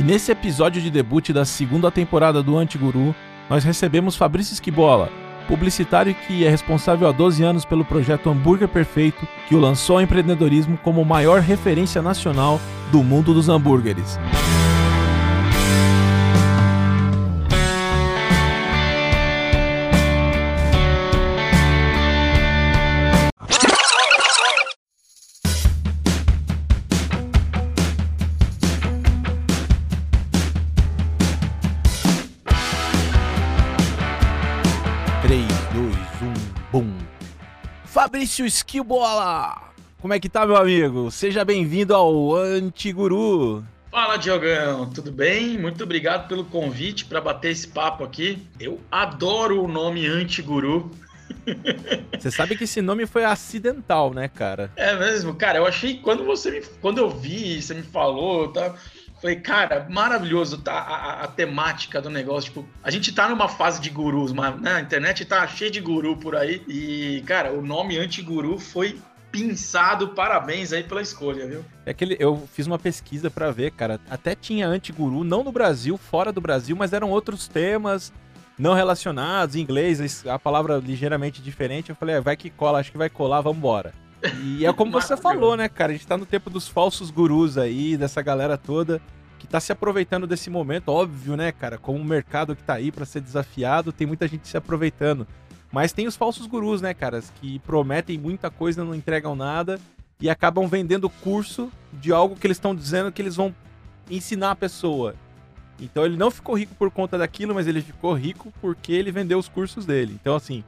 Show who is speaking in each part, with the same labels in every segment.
Speaker 1: E nesse episódio de debut da segunda temporada do Antiguru, nós recebemos Fabrício Esquibola, publicitário que é responsável há 12 anos pelo projeto Hambúrguer Perfeito, que o lançou ao empreendedorismo como maior referência nacional do mundo dos hambúrgueres. Fabrício Esquibola! Como é que tá, meu amigo? Seja bem-vindo ao Antiguru.
Speaker 2: Fala, Diogão, tudo bem? Muito obrigado pelo convite para bater esse papo aqui. Eu adoro o nome Antiguru.
Speaker 1: Você sabe que esse nome foi acidental, né, cara?
Speaker 2: É mesmo, cara. Eu achei quando você me, quando eu vi, você me falou, tá? Falei, cara, maravilhoso tá, a, a, temática do negócio. Tipo, a gente tá numa fase de gurus, mas né, a internet tá cheia de guru por aí. E, cara, o nome anti-guru foi pinçado. Parabéns aí pela escolha, viu?
Speaker 1: É que eu fiz uma pesquisa para ver, cara. Até tinha anti-guru, não no Brasil, fora do Brasil, mas eram outros temas não relacionados, em inglês, a palavra ligeiramente diferente. Eu falei, é, vai que cola, acho que vai colar, vambora. E é como você falou, né, cara? A gente tá no tempo dos falsos gurus aí, dessa galera toda que tá se aproveitando desse momento, óbvio, né, cara? Como o mercado que tá aí para ser desafiado, tem muita gente se aproveitando. Mas tem os falsos gurus, né, caras, que prometem muita coisa, não entregam nada e acabam vendendo curso de algo que eles estão dizendo que eles vão ensinar a pessoa. Então ele não ficou rico por conta daquilo, mas ele ficou rico porque ele vendeu os cursos dele. Então, assim,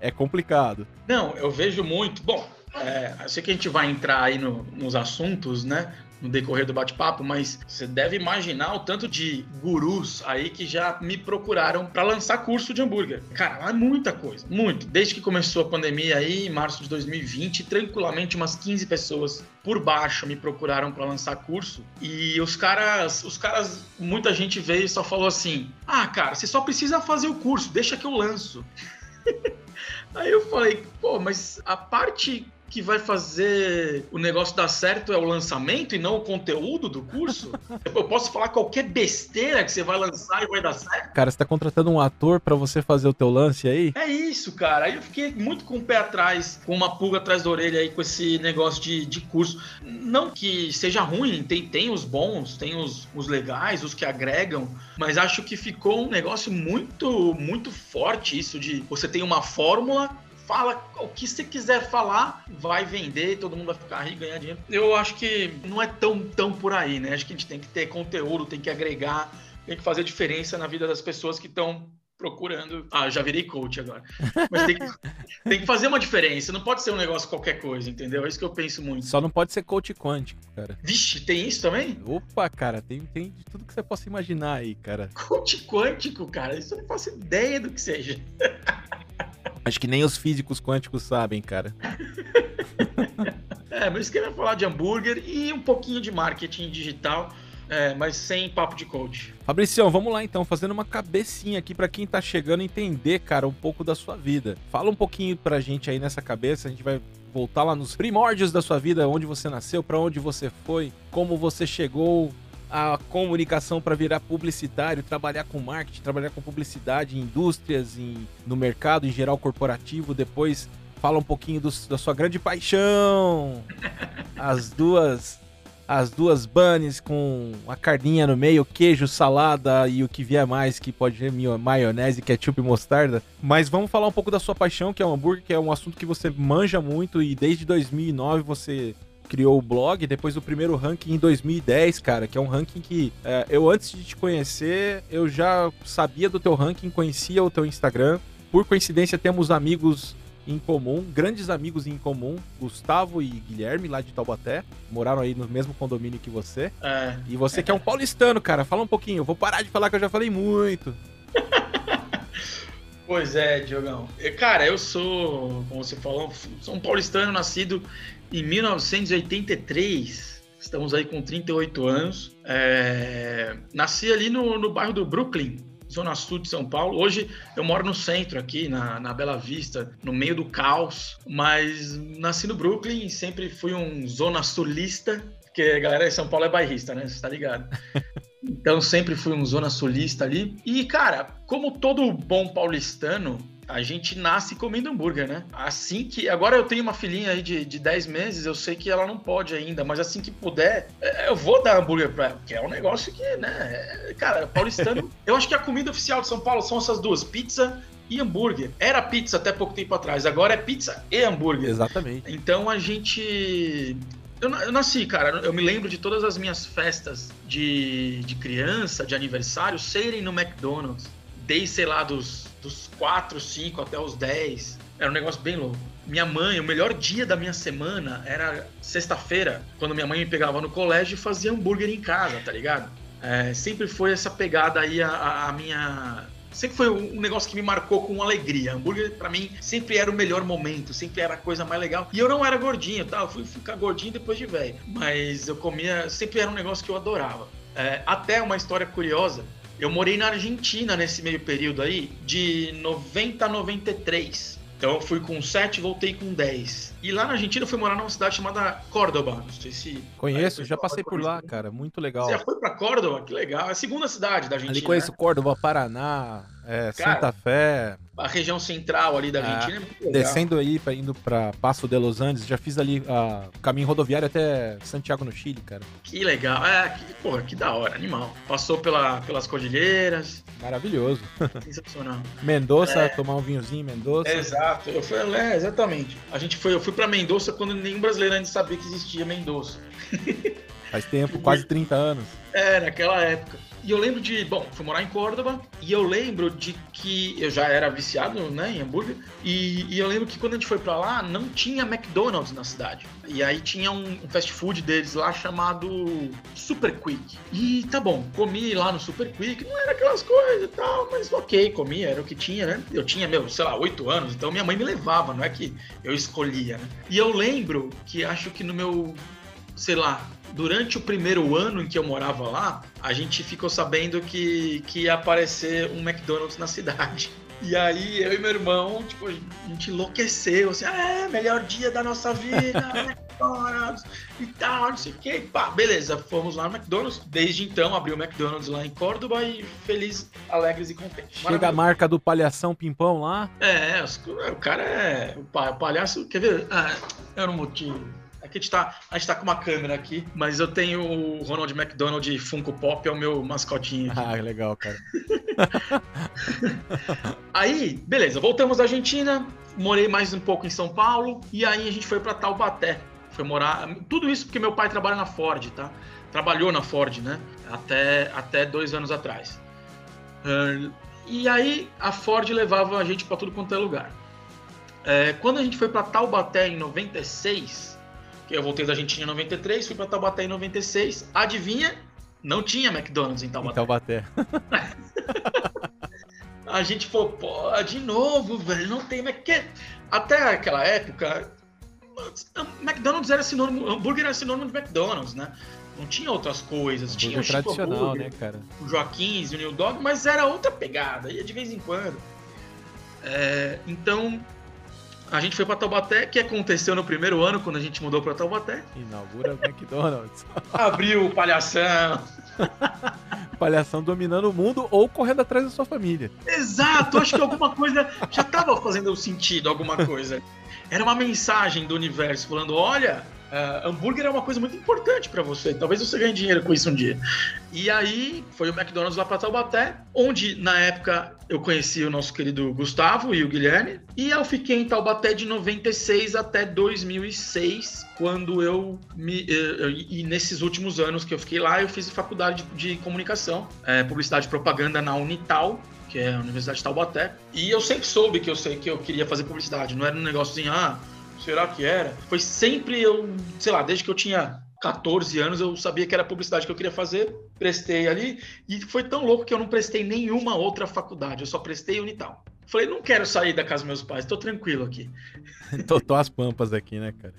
Speaker 1: é complicado.
Speaker 2: Não, eu vejo muito. Bom, é, eu sei que a gente vai entrar aí no, nos assuntos, né? No decorrer do bate-papo, mas você deve imaginar o tanto de gurus aí que já me procuraram para lançar curso de hambúrguer. Cara, é muita coisa, muito. Desde que começou a pandemia aí, em março de 2020, tranquilamente umas 15 pessoas por baixo me procuraram para lançar curso. E os caras, os caras, muita gente veio e só falou assim: "Ah, cara, você só precisa fazer o curso, deixa que eu lanço". Aí eu falei, pô, mas a parte que vai fazer o negócio dar certo é o lançamento e não o conteúdo do curso? Eu posso falar qualquer besteira que você vai lançar e vai dar certo?
Speaker 1: Cara, você tá contratando um ator para você fazer o teu lance aí?
Speaker 2: É isso, cara. Aí eu fiquei muito com o pé atrás, com uma pulga atrás da orelha aí com esse negócio de, de curso. Não que seja ruim, tem, tem os bons, tem os, os legais, os que agregam, mas acho que ficou um negócio muito, muito forte isso de você tem uma fórmula fala o que você quiser falar, vai vender, todo mundo vai ficar rico, ganhar dinheiro. Eu acho que não é tão, tão por aí, né? Acho que a gente tem que ter conteúdo, tem que agregar, tem que fazer diferença na vida das pessoas que estão procurando. Ah, já virei coach agora. Mas tem que, tem que, fazer uma diferença. Não pode ser um negócio qualquer coisa, entendeu? É isso que eu penso muito.
Speaker 1: Só não pode ser coach quântico, cara.
Speaker 2: Vixe, tem isso também?
Speaker 1: Opa, cara, tem, tem de tudo que você possa imaginar aí, cara.
Speaker 2: Coach quântico, cara, isso eu não faço ideia do que seja.
Speaker 1: Acho que nem os físicos quânticos sabem, cara.
Speaker 2: é, meu esquema é falar de hambúrguer e um pouquinho de marketing digital. É, mas sem papo de coach.
Speaker 1: Fabricião, vamos lá então, fazendo uma cabecinha aqui para quem tá chegando entender, cara, um pouco da sua vida. Fala um pouquinho pra gente aí nessa cabeça, a gente vai voltar lá nos primórdios da sua vida, onde você nasceu, para onde você foi, como você chegou a comunicação para virar publicitário, trabalhar com marketing, trabalhar com publicidade em indústrias, em, no mercado em geral corporativo. Depois fala um pouquinho do, da sua grande paixão, as duas as duas bunnies com a carninha no meio, queijo, salada e o que vier mais, que pode ser maionese, ketchup e mostarda. Mas vamos falar um pouco da sua paixão, que é o hambúrguer, que é um assunto que você manja muito e desde 2009 você criou o blog, depois do primeiro ranking em 2010, cara, que é um ranking que é, eu antes de te conhecer, eu já sabia do teu ranking, conhecia o teu Instagram. Por coincidência, temos amigos em comum, grandes amigos em comum, Gustavo e Guilherme, lá de Taubaté, moraram aí no mesmo condomínio que você. É. E você que é um paulistano, cara, fala um pouquinho. Eu vou parar de falar que eu já falei muito.
Speaker 2: Pois é, Diogão. Cara, eu sou, como você falou, sou um paulistano nascido em 1983. Estamos aí com 38 anos. É... Nasci ali no, no bairro do Brooklyn, zona sul de São Paulo. Hoje eu moro no centro aqui, na, na Bela Vista, no meio do caos. Mas nasci no Brooklyn, sempre fui um zona sulista, porque a galera de São Paulo é bairrista, né? Você tá ligado? Então sempre fui um zona sulista ali. E, cara, como todo bom paulistano, a gente nasce comendo hambúrguer, né? Assim que. Agora eu tenho uma filhinha aí de, de 10 meses, eu sei que ela não pode ainda, mas assim que puder, é, eu vou dar hambúrguer pra ela, que é um negócio que, né? É, cara, paulistano. eu acho que a comida oficial de São Paulo são essas duas: pizza e hambúrguer. Era pizza até pouco tempo atrás, agora é pizza e hambúrguer.
Speaker 1: Exatamente.
Speaker 2: Então a gente. Eu, eu nasci, cara. Eu me lembro de todas as minhas festas de, de criança, de aniversário, serem no McDonald's. Desde, sei lá, dos, dos 4, 5 até os 10. Era um negócio bem louco. Minha mãe, o melhor dia da minha semana era sexta-feira, quando minha mãe me pegava no colégio e fazia hambúrguer em casa, tá ligado? É, sempre foi essa pegada aí a, a minha sempre foi um negócio que me marcou com alegria. Hambúrguer, para mim, sempre era o melhor momento, sempre era a coisa mais legal. E eu não era gordinho, tá? Eu fui ficar gordinho depois de velho. Mas eu comia, sempre era um negócio que eu adorava. É, até uma história curiosa. Eu morei na Argentina nesse meio período aí, de 90 a 93. Então eu fui com 7 voltei com 10. E lá na Argentina eu fui morar numa cidade chamada Córdoba. Não sei se.
Speaker 1: Conheço, já passei por lá, cara. Muito legal. Você
Speaker 2: já foi pra Córdoba? Que legal. É a segunda cidade da Argentina.
Speaker 1: Ali conheço né? Córdoba, Paraná, é, cara, Santa Fé.
Speaker 2: A região central ali da é, Argentina é, é muito legal.
Speaker 1: Descendo aí, indo pra Passo de Los Andes, já fiz ali o caminho rodoviário até Santiago no Chile, cara.
Speaker 2: Que legal. É, que, porra, que da hora, animal. Passou pela, pelas cordilheiras.
Speaker 1: Maravilhoso.
Speaker 2: Sensacional.
Speaker 1: Mendoza, é. tomar um vinhozinho em Mendoza.
Speaker 2: exato. Eu fui, é, exatamente. A gente foi, eu fui para Mendoza quando nenhum brasileiro ainda sabia que existia Mendoza.
Speaker 1: Faz tempo, quase 30 anos.
Speaker 2: É, naquela época. E eu lembro de, bom, fui morar em Córdoba e eu lembro de que eu já era viciado, né, em hambúrguer. E, e eu lembro que quando a gente foi para lá, não tinha McDonald's na cidade. E aí tinha um, um, fast food deles lá chamado Super Quick. E tá bom, comi lá no Super Quick, não era aquelas coisas e tal, mas ok, comi, era o que tinha, né? Eu tinha, meu, sei lá, oito anos, então minha mãe me levava, não é que eu escolhia, né? E eu lembro que acho que no meu sei lá, durante o primeiro ano em que eu morava lá, a gente ficou sabendo que, que ia aparecer um McDonald's na cidade. E aí eu e meu irmão, tipo, a gente enlouqueceu, assim, ah, é, melhor dia da nossa vida, McDonald's e tal, não sei o que. Pá, beleza, fomos lá no McDonald's. Desde então abriu o McDonald's lá em Córdoba e feliz, alegres e contentes.
Speaker 1: Chega a marca do palhação pimpão lá.
Speaker 2: É, o cara é. O palhaço, quer ver? Ah, era um motivo Aqui a gente, tá, a gente tá com uma câmera aqui, mas eu tenho o Ronald McDonald Funko Pop, é o meu mascotinho. Aqui.
Speaker 1: Ah, legal, cara.
Speaker 2: aí, beleza, voltamos da Argentina, morei mais um pouco em São Paulo, e aí a gente foi para Taubaté. Foi morar. Tudo isso porque meu pai trabalha na Ford, tá? Trabalhou na Ford, né? Até, até dois anos atrás. Uh, e aí a Ford levava a gente para tudo quanto é lugar. É, quando a gente foi para Taubaté em 96, que eu voltei da Argentina em 93, fui para Taubaté em 96. Adivinha? Não tinha McDonald's em Taubaté. Em
Speaker 1: Taubaté.
Speaker 2: a gente falou, pô, de novo, velho, não tem McDonald's. Até aquela época, McDonald's era sinônimo, hambúrguer era sinônimo de McDonald's, né? Não tinha outras coisas. Tinha
Speaker 1: o tradicional, né, cara?
Speaker 2: O Joaquim e o New Dog, mas era outra pegada, ia de vez em quando. É, então, a gente foi para Taubaté, que aconteceu no primeiro ano, quando a gente mudou para Taubaté.
Speaker 1: Inaugura o McDonald's.
Speaker 2: Abriu o palhação.
Speaker 1: palhação dominando o mundo ou correndo atrás da sua família.
Speaker 2: Exato, acho que alguma coisa já estava fazendo sentido, alguma coisa. Era uma mensagem do universo falando: olha, Uh, hambúrguer é uma coisa muito importante para você. Talvez você ganhe dinheiro com isso um dia. E aí foi o McDonald's lá para Taubaté, onde na época eu conheci o nosso querido Gustavo e o Guilherme. E eu fiquei em Taubaté de 96 até 2006, quando eu me. E nesses últimos anos que eu fiquei lá, eu fiz faculdade de, de comunicação, é, publicidade e propaganda na Unital que é a Universidade de Taubaté. E eu sempre soube que eu sei que eu queria fazer publicidade. Não era um negócio assim, ah, Será que era? Foi sempre eu, sei lá, desde que eu tinha 14 anos eu sabia que era publicidade que eu queria fazer, prestei ali e foi tão louco que eu não prestei nenhuma outra faculdade, eu só prestei Unital. Falei, não quero sair da casa dos meus pais, tô tranquilo aqui.
Speaker 1: tô, tô as pampas aqui, né, cara?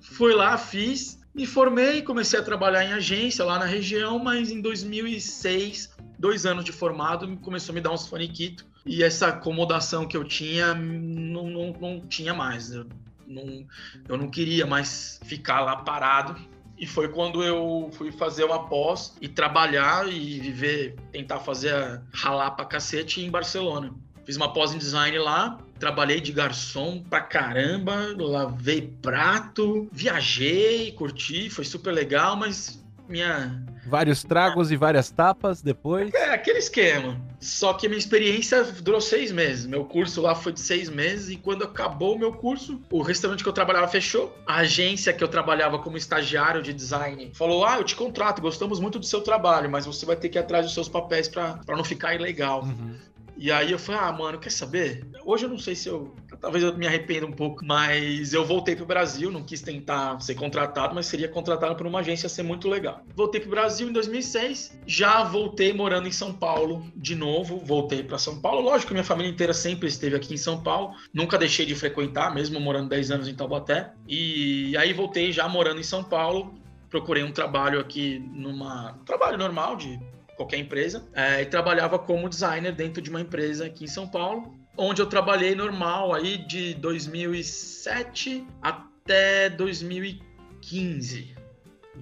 Speaker 2: Fui lá, fiz, me formei, comecei a trabalhar em agência lá na região, mas em 2006, dois anos de formado, começou a me dar uns faniquitos. E essa acomodação que eu tinha, não, não, não tinha mais. Eu não, eu não queria mais ficar lá parado. E foi quando eu fui fazer uma pós e trabalhar e viver, tentar fazer ralar pra cacete em Barcelona. Fiz uma pós em design lá, trabalhei de garçom pra caramba, lavei prato, viajei, curti, foi super legal, mas minha
Speaker 1: Vários tragos e várias tapas depois.
Speaker 2: É, aquele esquema. Só que a minha experiência durou seis meses. Meu curso lá foi de seis meses e quando acabou o meu curso, o restaurante que eu trabalhava fechou. A agência que eu trabalhava como estagiário de design falou: Ah, eu te contrato, gostamos muito do seu trabalho, mas você vai ter que ir atrás dos seus papéis para não ficar ilegal. Uhum. E aí eu falei, ah, mano, quer saber? Hoje eu não sei se eu. Talvez eu me arrependa um pouco, mas eu voltei pro Brasil, não quis tentar ser contratado, mas seria contratado por uma agência ser muito legal. Voltei pro Brasil em 2006, já voltei morando em São Paulo de novo, voltei para São Paulo. Lógico minha família inteira sempre esteve aqui em São Paulo, nunca deixei de frequentar, mesmo morando 10 anos em Taubaté. E aí voltei já morando em São Paulo, procurei um trabalho aqui numa. Um trabalho normal de qualquer empresa, é, e trabalhava como designer dentro de uma empresa aqui em São Paulo, onde eu trabalhei normal aí de 2007 até 2015.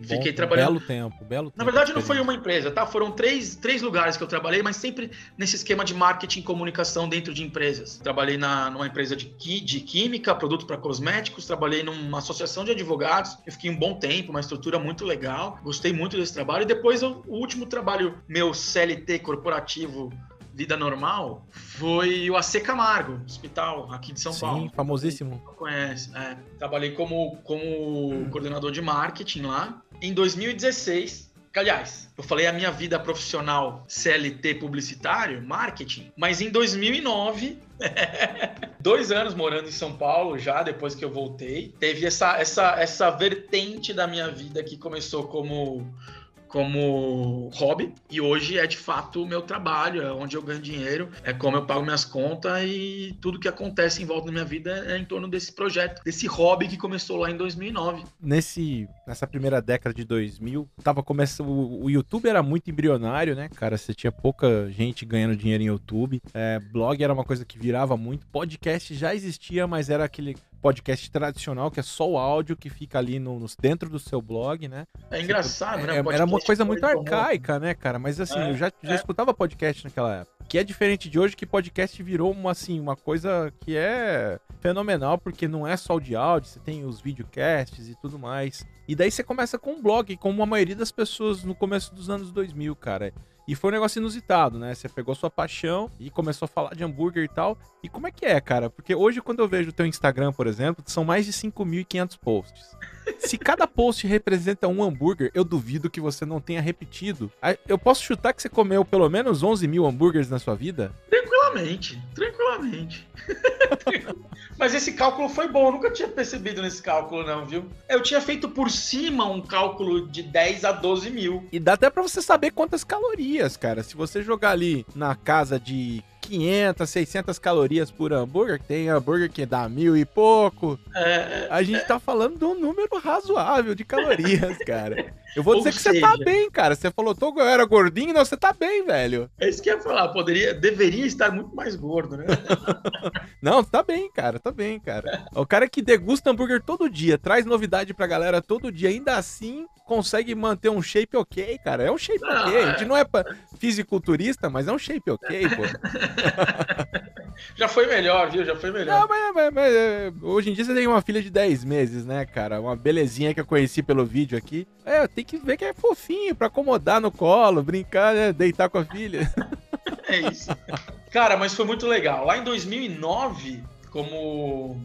Speaker 1: Fiquei trabalhando. Belo tempo, belo tempo.
Speaker 2: Na verdade, não foi uma empresa, tá? Foram três, três lugares que eu trabalhei, mas sempre nesse esquema de marketing e comunicação dentro de empresas. Trabalhei na, numa empresa de, de química, produto para cosméticos, trabalhei numa associação de advogados. Eu fiquei um bom tempo, uma estrutura muito legal. Gostei muito desse trabalho. E depois, eu, o último trabalho meu CLT corporativo vida normal foi o AC Camargo, hospital aqui de São
Speaker 1: Sim,
Speaker 2: Paulo.
Speaker 1: Sim, famosíssimo.
Speaker 2: Conhece, é. Trabalhei como, como hum. coordenador de marketing lá. Em 2016, aliás, eu falei a minha vida profissional CLT publicitário, marketing, mas em 2009 dois anos morando em São Paulo já depois que eu voltei teve essa essa essa vertente da minha vida que começou como como hobby e hoje é de fato o meu trabalho, é onde eu ganho dinheiro, é como eu pago minhas contas e tudo que acontece em volta da minha vida é em torno desse projeto, desse hobby que começou lá em 2009.
Speaker 1: Nesse nessa primeira década de 2000, tava começando o, YouTube era muito embrionário, né, cara? Você tinha pouca gente ganhando dinheiro em YouTube. É, blog era uma coisa que virava muito, podcast já existia, mas era aquele podcast tradicional, que é só o áudio que fica ali no, dentro do seu blog, né?
Speaker 2: É engraçado, né?
Speaker 1: É, era uma coisa muito arcaica, né, cara? Mas assim, é, eu já, já é. escutava podcast naquela época. Que é diferente de hoje, que podcast virou uma, assim, uma coisa que é fenomenal, porque não é só o de áudio, você tem os videocasts e tudo mais. E daí você começa com um blog, como a maioria das pessoas no começo dos anos 2000, cara. E foi um negócio inusitado, né? Você pegou sua paixão e começou a falar de hambúrguer e tal. E como é que é, cara? Porque hoje, quando eu vejo o teu Instagram, por exemplo, são mais de 5.500 posts. Se cada post representa um hambúrguer, eu duvido que você não tenha repetido. Eu posso chutar que você comeu pelo menos 11 mil hambúrgueres na sua vida?
Speaker 2: Tranquilamente, tranquilamente. Mas esse cálculo foi bom, eu nunca tinha percebido nesse cálculo, não, viu? Eu tinha feito por cima um cálculo de 10 a 12 mil.
Speaker 1: E dá até pra você saber quantas calorias, cara. Se você jogar ali na casa de 500, 600 calorias por hambúrguer, tem hambúrguer que dá mil e pouco. É, a gente é... tá falando de um número razoável de calorias, cara. Eu vou dizer que seja... você tá bem, cara. Você falou, tô, eu era gordinho, não, você tá bem, velho.
Speaker 2: É isso que eu ia falar, poderia, deveria estar muito mais gordo, né?
Speaker 1: não, tá bem, cara, tá bem, cara. O cara que degusta hambúrguer todo dia, traz novidade pra galera todo dia, ainda assim consegue manter um shape ok, cara. É um shape não, ok. A gente é. não é fisiculturista, mas é um shape ok, pô.
Speaker 2: Já foi melhor, viu? Já foi melhor. Não,
Speaker 1: mas, mas, mas, é, hoje em dia você tem uma filha de 10 meses, né, cara? Uma belezinha que eu conheci pelo vídeo aqui. É, tem que ver que é fofinho pra acomodar no colo, brincar, né? Deitar com a filha.
Speaker 2: É isso. Cara, mas foi muito legal. Lá em 2009, como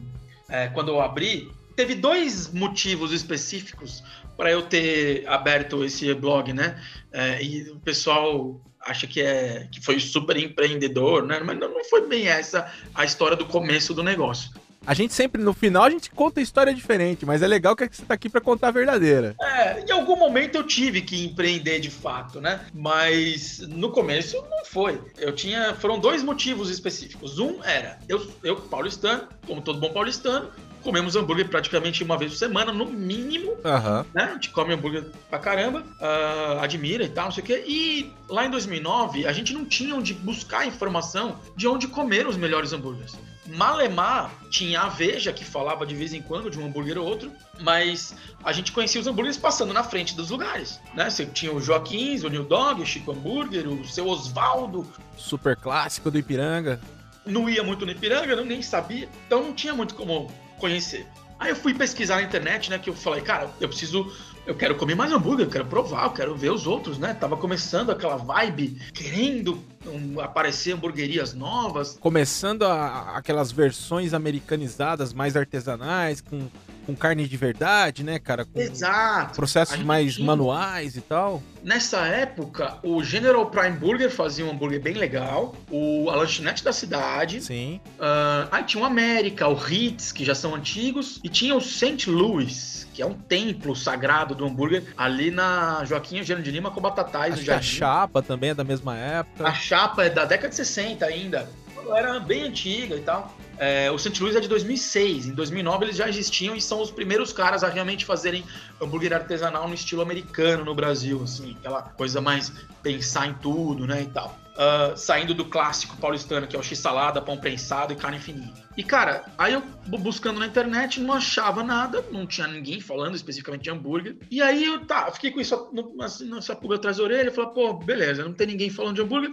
Speaker 2: é, quando eu abri, teve dois motivos específicos para eu ter aberto esse blog, né? É, e o pessoal acha que é que foi super empreendedor, né? Mas não foi bem essa a história do começo do negócio.
Speaker 1: A gente sempre, no final, a gente conta história diferente, mas é legal que você tá aqui para contar a verdadeira.
Speaker 2: É, em algum momento eu tive que empreender de fato, né? Mas no começo não foi. Eu tinha. Foram dois motivos específicos. Um era, eu, eu paulistano, como todo bom paulistano, comemos hambúrguer praticamente uma vez por semana, no mínimo.
Speaker 1: Uhum.
Speaker 2: Né? A gente come hambúrguer pra caramba, uh, admira e tal, não sei o quê. E lá em 2009, a gente não tinha onde buscar informação de onde comer os melhores hambúrgueres. Malemar tinha a Veja, que falava de vez em quando de um hambúrguer ou outro, mas a gente conhecia os hambúrgueres passando na frente dos lugares, né? Você tinha o Joaquins, o New Dog, o Chico Hambúrguer, o seu Osvaldo.
Speaker 1: Super clássico do Ipiranga.
Speaker 2: Não ia muito no Ipiranga, não, nem sabia, então não tinha muito como conhecer. Aí eu fui pesquisar na internet, né? Que eu falei, cara, eu preciso eu quero comer mais hambúrguer, eu quero provar, eu quero ver os outros, né? Tava começando aquela vibe, querendo um, aparecer hamburguerias novas.
Speaker 1: Começando a, aquelas versões americanizadas, mais artesanais, com, com carne de verdade, né, cara? Com
Speaker 2: Exato.
Speaker 1: Processos mais manuais e tal.
Speaker 2: Nessa época, o General Prime Burger fazia um hambúrguer bem legal, o, a lanchonete da cidade.
Speaker 1: Sim.
Speaker 2: Uh, aí tinha o América, o Ritz, que já são antigos, e tinha o St. Louis que é um templo sagrado do hambúrguer, ali na Joaquim Eugênio de Lima com Batatais.
Speaker 1: Acho a chapa também é da mesma época.
Speaker 2: A chapa é da década de 60 ainda. Era bem antiga e tal. É, o St. Louis é de 2006. Em 2009 eles já existiam e são os primeiros caras a realmente fazerem hambúrguer artesanal no estilo americano no Brasil, assim, aquela coisa mais pensar em tudo, né, e tal. Uh, saindo do clássico paulistano, que é o x-salada, pão prensado e carne fininha. E, cara, aí eu buscando na internet, não achava nada, não tinha ninguém falando especificamente de hambúrguer. E aí eu, tá, fiquei com isso assim, nessa pulga atrás da orelha, falei, pô, beleza, não tem ninguém falando de hambúrguer,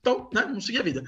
Speaker 2: então, né, não segui a vida.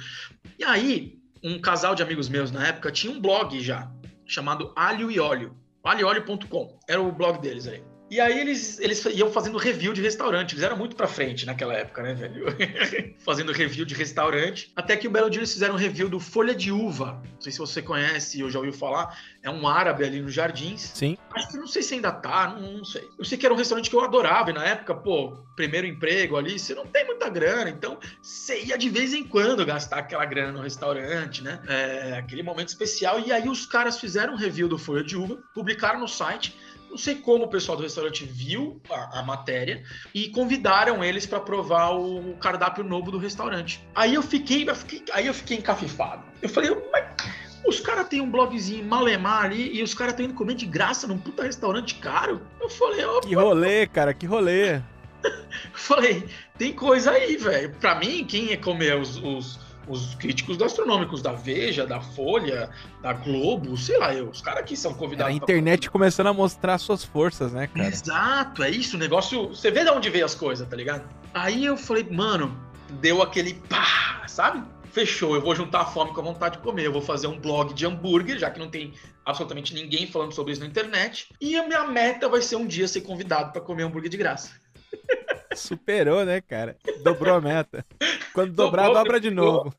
Speaker 2: E aí, um casal de amigos meus na época tinha um blog já, chamado Alho e Óleo. alhoolio.com, era o blog deles aí. E aí eles, eles iam fazendo review de restaurante. Eles eram muito pra frente naquela época, né, velho? fazendo review de restaurante. Até que o belo dia eles fizeram um review do Folha de Uva. Não sei se você conhece ou já ouviu falar. É um árabe ali nos Jardins.
Speaker 1: Sim.
Speaker 2: Acho que não sei se ainda tá, não, não, sei. Eu sei que era um restaurante que eu adorava. E na época, pô, primeiro emprego ali, você não tem muita grana. Então, você ia de vez em quando gastar aquela grana no restaurante, né? É, aquele momento especial. E aí os caras fizeram um review do Folha de Uva, publicaram no site não sei como o pessoal do restaurante viu a, a matéria e convidaram eles para provar o, cardápio novo do restaurante. Aí eu fiquei, eu fiquei aí eu fiquei encafifado. Eu falei, mas os caras têm um blogzinho malemar ali e os caras estão indo comer de graça num puta restaurante caro. Eu falei, ó.
Speaker 1: Que rolê, cara, que rolê.
Speaker 2: falei, tem coisa aí, velho. Pra mim, quem ia comer os, os os críticos gastronômicos da Veja, da Folha, da Globo, sei lá, eu, os caras que são convidados.
Speaker 1: a internet pra... começando a mostrar suas forças, né, cara?
Speaker 2: Exato, é isso, o negócio. Você vê de onde veio as coisas, tá ligado? Aí eu falei, mano, deu aquele pá, sabe? Fechou, eu vou juntar a fome com a vontade de comer. Eu vou fazer um blog de hambúrguer, já que não tem absolutamente ninguém falando sobre isso na internet. E a minha meta vai ser um dia ser convidado para comer hambúrguer de graça.
Speaker 1: Superou, né, cara? Dobrou a meta. Quando dobrar, dobra de novo.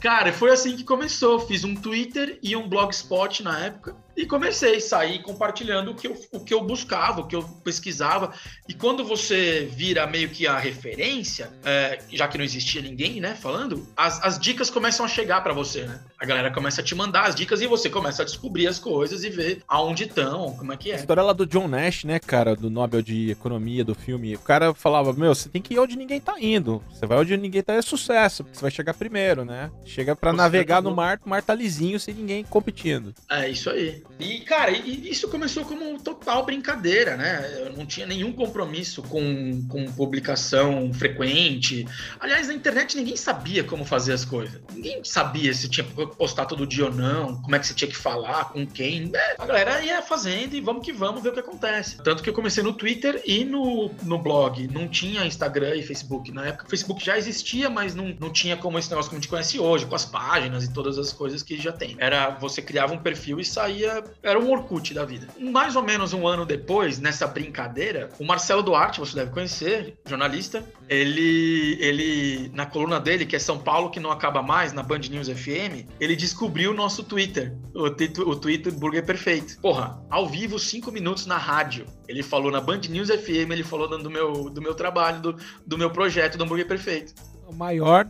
Speaker 2: Cara, foi assim que começou. Fiz um Twitter e um blogspot na época. E comecei a sair compartilhando o que, eu, o que eu buscava, o que eu pesquisava. E quando você vira meio que a referência, é, já que não existia ninguém, né, falando, as, as dicas começam a chegar para você, né? A galera começa a te mandar as dicas e você começa a descobrir as coisas e ver aonde estão, como é que é. A
Speaker 1: história lá do John Nash, né, cara, do Nobel de Economia do filme. O cara falava: Meu, você tem que ir onde ninguém tá indo. Você vai onde ninguém tá, é sucesso, porque você vai chegar primeiro, né? Chega para navegar no mar, o mar tá lisinho sem ninguém competindo.
Speaker 2: É isso aí. E, cara, isso começou como total brincadeira, né? Eu não tinha nenhum compromisso com, com publicação frequente. Aliás, na internet ninguém sabia como fazer as coisas. Ninguém sabia se tinha que postar todo dia ou não, como é que você tinha que falar, com quem. É, a galera ia fazendo e vamos que vamos ver o que acontece. Tanto que eu comecei no Twitter e no, no blog. Não tinha Instagram e Facebook. Na época, o Facebook já existia, mas não, não tinha como esse negócio que a gente conhece hoje, com as páginas e todas as coisas que já tem. Era você criava um perfil e saía era um Orkut da vida. Mais ou menos um ano depois, nessa brincadeira, o Marcelo Duarte, você deve conhecer, jornalista, ele, ele na coluna dele, que é São Paulo que não acaba mais, na Band News FM, ele descobriu o nosso Twitter, o, o Twitter Burger Perfeito. Porra, ao vivo, cinco minutos na rádio. Ele falou na Band News FM, ele falou do meu, do meu trabalho, do, do meu projeto do Hambúrguer Perfeito.
Speaker 1: O maior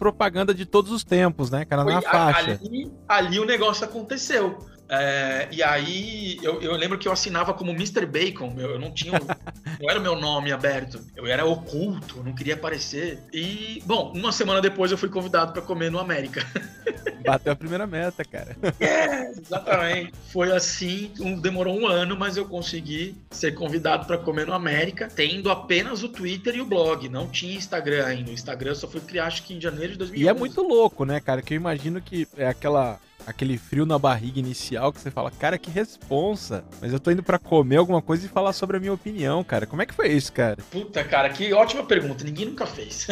Speaker 1: propaganda de todos os tempos, né, cara? Na faixa.
Speaker 2: Ali, ali o negócio aconteceu. É, e aí eu, eu, lembro que eu assinava como Mr. Bacon. Eu, eu não tinha. não era o meu nome aberto. Eu era oculto, não queria aparecer. E, bom, uma semana depois eu fui convidado para comer no América.
Speaker 1: Bateu a primeira meta, cara.
Speaker 2: É, exatamente. Foi assim, um, demorou um ano, mas eu consegui ser convidado para comer no América, tendo apenas o Twitter e o blog. Não tinha Instagram ainda. O Instagram só foi criar, acho que em janeiro de 2011.
Speaker 1: E é muito louco, né, cara? Que eu imagino que é aquela aquele frio na barriga inicial que você fala, cara, que responsa. Mas eu tô indo para comer alguma coisa e falar sobre a minha opinião, cara. Como é que foi isso, cara?
Speaker 2: Puta, cara, que ótima pergunta. Ninguém nunca fez.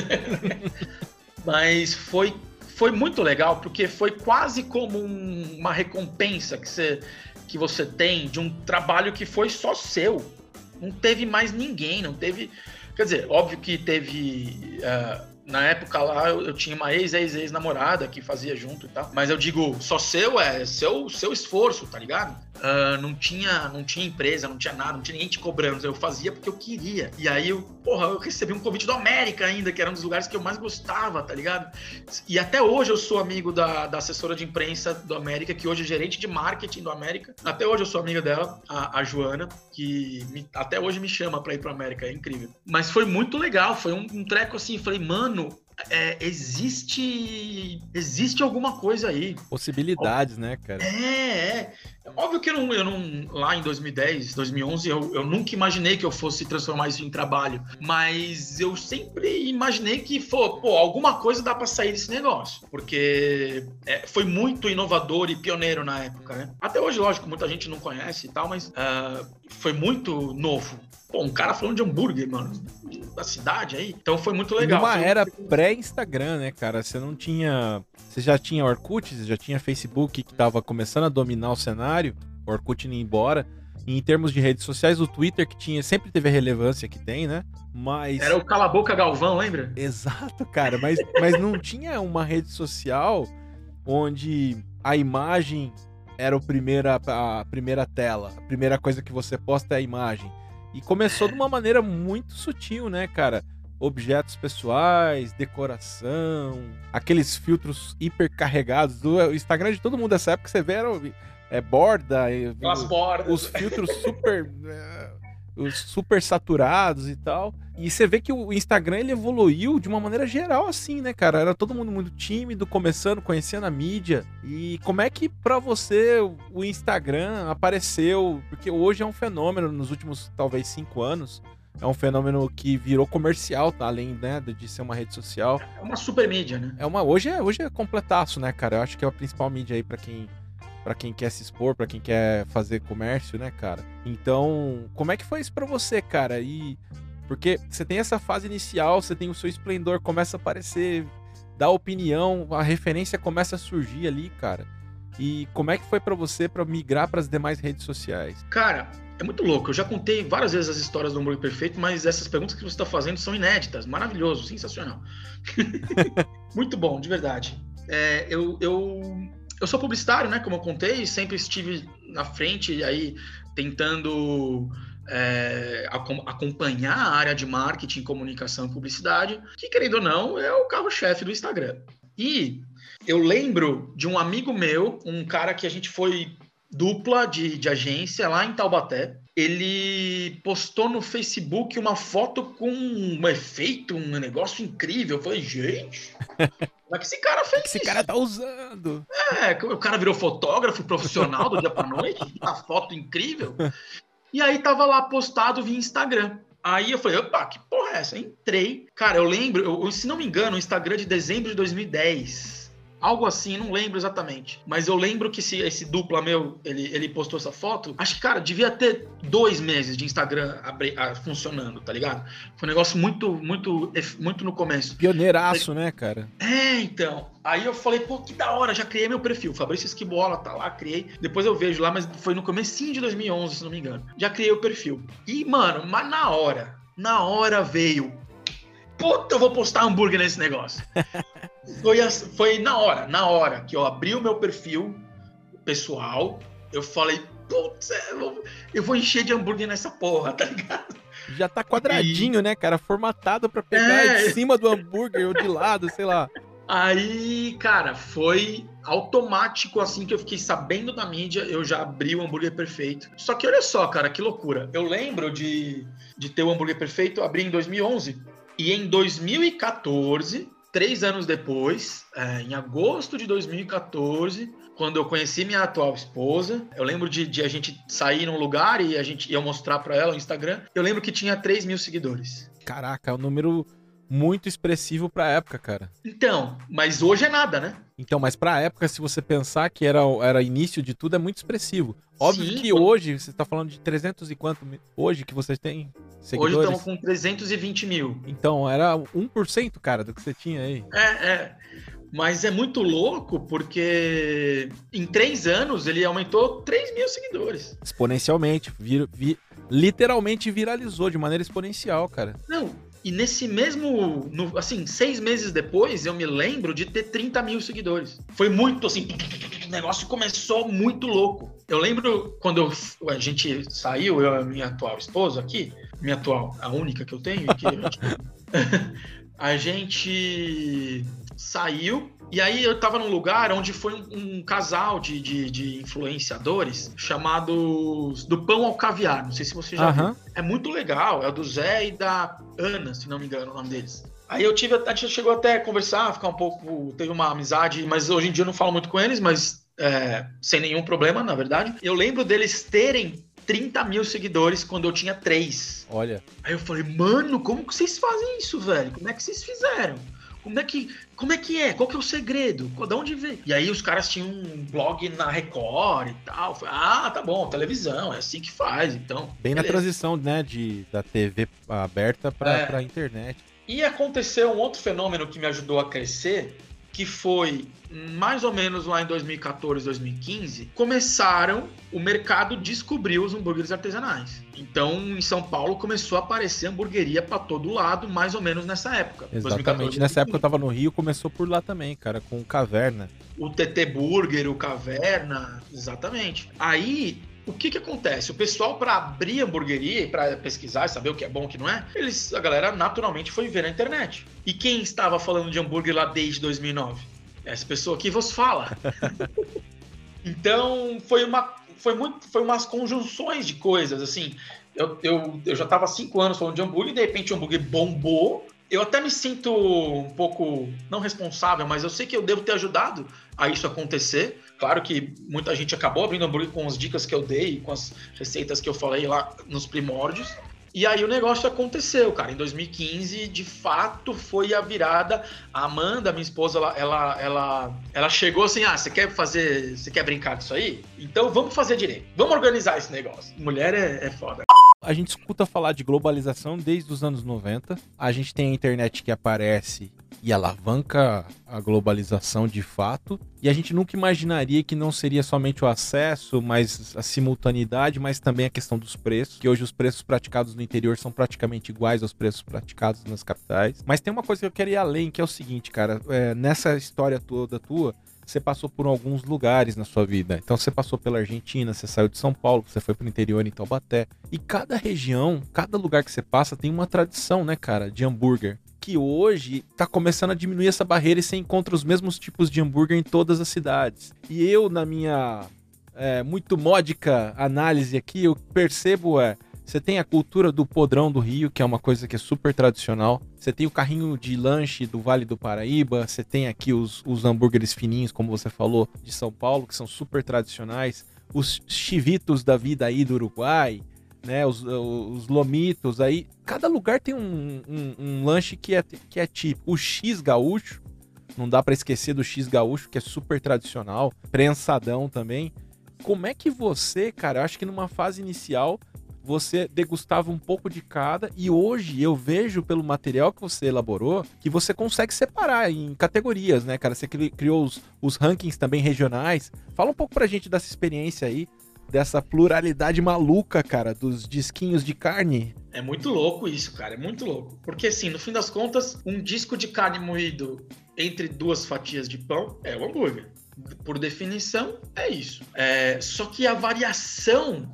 Speaker 2: Mas foi foi muito legal porque foi quase como um, uma recompensa que você, que você tem de um trabalho que foi só seu. Não teve mais ninguém, não teve. Quer dizer, óbvio que teve. Uh, na época lá eu, eu tinha uma ex-ex-ex-namorada que fazia junto e tal. Mas eu digo, só seu é seu, seu esforço, tá ligado? Uh, não tinha não tinha empresa, não tinha nada, não tinha ninguém te cobrando. Eu fazia porque eu queria. E aí, eu, porra, eu recebi um convite do América ainda, que era um dos lugares que eu mais gostava, tá ligado? E até hoje eu sou amigo da, da assessora de imprensa do América, que hoje é gerente de marketing do América. Até hoje eu sou amiga dela, a, a Joana, que me, até hoje me chama pra ir pro América. É incrível. Mas foi muito legal, foi um, um treco assim. Falei, mano, é, existe existe alguma coisa aí.
Speaker 1: Possibilidades, né, cara?
Speaker 2: É, é. Óbvio que eu não, eu não lá em 2010, 2011, eu, eu nunca imaginei que eu fosse transformar isso em trabalho. Mas eu sempre imaginei que, pô, pô alguma coisa dá para sair desse negócio. Porque é, foi muito inovador e pioneiro na época, né? Até hoje, lógico, muita gente não conhece e tal, mas uh, foi muito novo. Pô, um cara falando de hambúrguer, mano, da cidade aí. Então foi muito legal.
Speaker 1: Uma era pré-Instagram, né, cara? Você não tinha. Você já tinha Orkut, você já tinha Facebook que tava começando a dominar o cenário. O Orkut indo embora. E em termos de redes sociais, o Twitter que tinha sempre teve a relevância que tem, né? Mas.
Speaker 2: Era o Cala Boca Galvão, lembra?
Speaker 1: Exato, cara. Mas, mas não tinha uma rede social onde a imagem era o primeira, a primeira tela. A primeira coisa que você posta é a imagem. E começou de uma maneira muito sutil, né, cara? Objetos pessoais, decoração, aqueles filtros hipercarregados do Instagram de todo mundo dessa época, você vê era, é borda,
Speaker 2: As bordas.
Speaker 1: os filtros super é, os super saturados e tal. E você vê que o Instagram ele evoluiu de uma maneira geral assim, né, cara? Era todo mundo muito tímido, começando, conhecendo a mídia. E como é que para você o Instagram apareceu? Porque hoje é um fenômeno nos últimos talvez cinco anos. É um fenômeno que virou comercial, tá? além né, de ser uma rede social.
Speaker 2: É uma super mídia, né?
Speaker 1: É uma hoje é hoje é completaço, né, cara? Eu acho que é a principal mídia aí para quem para quem quer se expor, para quem quer fazer comércio, né, cara? Então, como é que foi isso para você, cara? E porque você tem essa fase inicial, você tem o seu esplendor começa a aparecer, dá opinião, a referência começa a surgir ali, cara. E como é que foi para você para migrar para as demais redes sociais?
Speaker 2: Cara, é muito louco. Eu já contei várias vezes as histórias do hambúrguer perfeito, mas essas perguntas que você está fazendo são inéditas. Maravilhoso, sensacional. muito bom, de verdade. É, eu, eu eu sou publicitário, né? Como eu contei, sempre estive na frente aí tentando é, acompanhar a área de marketing, comunicação e publicidade, que querendo ou não é o carro-chefe do Instagram. E eu lembro de um amigo meu, um cara que a gente foi dupla de, de agência lá em Taubaté. Ele postou no Facebook uma foto com um efeito, um negócio incrível. Eu falei, gente, como é que esse cara fez
Speaker 1: que esse cara tá usando?
Speaker 2: É, o cara virou fotógrafo profissional do dia pra noite, a foto incrível. E aí tava lá postado via Instagram. Aí eu falei, opa, que porra é essa? Entrei. Cara, eu lembro, eu, se não me engano, o Instagram de dezembro de 2010. Algo assim, não lembro exatamente. Mas eu lembro que esse, esse dupla meu, ele, ele postou essa foto. Acho que, cara, devia ter dois meses de Instagram abri, a, funcionando, tá ligado? Foi um negócio muito, muito, muito no começo.
Speaker 1: Pioneiraço, né, cara?
Speaker 2: É, então. Aí eu falei, pô, que da hora, já criei meu perfil. Fabrício Esquibola tá lá, criei. Depois eu vejo lá, mas foi no comecinho de 2011, se não me engano. Já criei o perfil. E, mano, mas na hora, na hora veio puta, eu vou postar hambúrguer nesse negócio. foi, foi na hora, na hora que eu abri o meu perfil pessoal, eu falei, putz, é, eu vou encher de hambúrguer nessa porra, tá ligado?
Speaker 1: Já tá quadradinho, e... né, cara? Formatado para pegar é... de cima do hambúrguer ou de lado, sei lá.
Speaker 2: Aí, cara, foi automático assim que eu fiquei sabendo da mídia, eu já abri o hambúrguer perfeito. Só que olha só, cara, que loucura. Eu lembro de, de ter o hambúrguer perfeito, abri em 2011. E em 2014, três anos depois, é, em agosto de 2014, quando eu conheci minha atual esposa, eu lembro de, de a gente sair num lugar e a gente ia mostrar para ela o Instagram. Eu lembro que tinha 3 mil seguidores.
Speaker 1: Caraca, é um número muito expressivo pra época, cara.
Speaker 2: Então, mas hoje é nada, né?
Speaker 1: Então, mas pra época, se você pensar que era, era início de tudo, é muito expressivo. Óbvio
Speaker 2: Sim,
Speaker 1: que hoje, você tá falando de 300 e quanto hoje que vocês têm seguidores?
Speaker 2: Hoje estamos com 320 mil.
Speaker 1: Então, era 1%, cara, do que você tinha aí.
Speaker 2: É, é. Mas é muito louco porque em três anos ele aumentou 3 mil seguidores.
Speaker 1: Exponencialmente. Vir, vi- literalmente viralizou de maneira exponencial, cara.
Speaker 2: Não, e nesse mesmo, no- assim, seis meses depois, eu me lembro de ter 30 mil seguidores. Foi muito assim, o negócio começou muito louco. Eu lembro quando eu- a gente saiu, eu e a minha atual esposa aqui, minha atual, a única que eu tenho, que a gente- a gente saiu e aí eu tava num lugar onde foi um, um casal de, de, de influenciadores chamados do Pão ao Caviar. Não sei se você já viu.
Speaker 1: Aham.
Speaker 2: É muito legal, é o do Zé e da Ana, se não me engano o nome deles. Aí eu tive, a gente chegou até a conversar, ficar um pouco, teve uma amizade, mas hoje em dia eu não falo muito com eles, mas é, sem nenhum problema, na verdade. Eu lembro deles terem 30 mil seguidores quando eu tinha 3.
Speaker 1: Olha.
Speaker 2: Aí eu falei, mano, como que vocês fazem isso, velho? Como é que vocês fizeram? Como é que, como é, que é? Qual que é o segredo? De onde veio? E aí os caras tinham um blog na Record e tal. Falei, ah, tá bom, televisão, é assim que faz, então.
Speaker 1: Bem na
Speaker 2: beleza.
Speaker 1: transição, né, de, da TV aberta pra,
Speaker 2: É.
Speaker 1: pra internet.
Speaker 2: E aconteceu um outro fenômeno que me ajudou a crescer, que foi mais ou menos lá em 2014, 2015, começaram o mercado descobriu os hambúrgueres artesanais. Então, em São Paulo começou a aparecer hamburgueria pra todo lado, mais ou menos nessa época.
Speaker 1: Exatamente.
Speaker 2: 2014,
Speaker 1: Nessa época eu tava no Rio, começou por lá também, cara, com Caverna.
Speaker 2: o TT Burger, o Caverna, exatamente. Aí, o que que acontece? O pessoal para abrir hamburgueria e para pesquisar e saber o que é bom e o que não é, eles, a galera naturalmente foi ver na internet. E quem estava falando de hambúrguer lá desde 2009? Essa pessoa que vos fala. então, foi uma foi muito foi umas conjunções de coisas assim. Eu, eu, eu já estava há cinco anos falando de hambúrguer e de repente o hambúrguer bombou. Eu até me sinto um pouco, não responsável, mas eu sei que eu devo ter ajudado a isso acontecer. Claro que muita gente acabou abrindo hambúrguer com as dicas que eu dei, com as receitas que eu falei lá nos primórdios. E aí o negócio aconteceu, cara. Em 2015, de fato, foi a virada. A Amanda, minha esposa, ela, ela, ela, ela chegou assim: ah, você quer fazer. Você quer brincar disso aí? Então vamos fazer direito. Vamos organizar esse negócio. Mulher é, é foda.
Speaker 1: A gente escuta falar de globalização desde os anos 90. A gente tem a internet que aparece e alavanca a globalização de fato. E a gente nunca imaginaria que não seria somente o acesso, mas a simultaneidade, mas também a questão dos preços. Que hoje os preços praticados no interior são praticamente iguais aos preços praticados nas capitais. Mas tem uma coisa que eu quero ir além, que é o seguinte, cara. É, nessa história toda tua, você passou por alguns lugares na sua vida. Então você passou pela Argentina, você saiu de São Paulo, você foi pro interior em Taubaté. E cada região, cada lugar que você passa tem uma tradição, né, cara, de hambúrguer. Que hoje tá começando a diminuir essa barreira e você encontra os mesmos tipos de hambúrguer em todas as cidades. E eu, na minha é, muito módica análise aqui, eu percebo é. Você tem a cultura do podrão do Rio, que é uma coisa que é super tradicional. Você tem o carrinho de lanche do Vale do Paraíba. Você tem aqui os, os hambúrgueres fininhos, como você falou, de São Paulo, que são super tradicionais. Os chivitos da vida aí do Uruguai, né? Os, os lomitos aí. Cada lugar tem um, um, um lanche que é, que é tipo. O X gaúcho, não dá para esquecer do X gaúcho, que é super tradicional. Prensadão também. Como é que você, cara, eu acho que numa fase inicial você degustava um pouco de cada e hoje eu vejo pelo material que você elaborou que você consegue separar em categorias, né, cara? Você cri- criou os, os rankings também regionais. Fala um pouco pra gente dessa experiência aí, dessa pluralidade maluca, cara, dos disquinhos de carne.
Speaker 2: É muito louco isso, cara. É muito louco. Porque, assim, no fim das contas, um disco de carne moído entre duas fatias de pão é o hambúrguer. Por definição, é isso. É, só que a variação,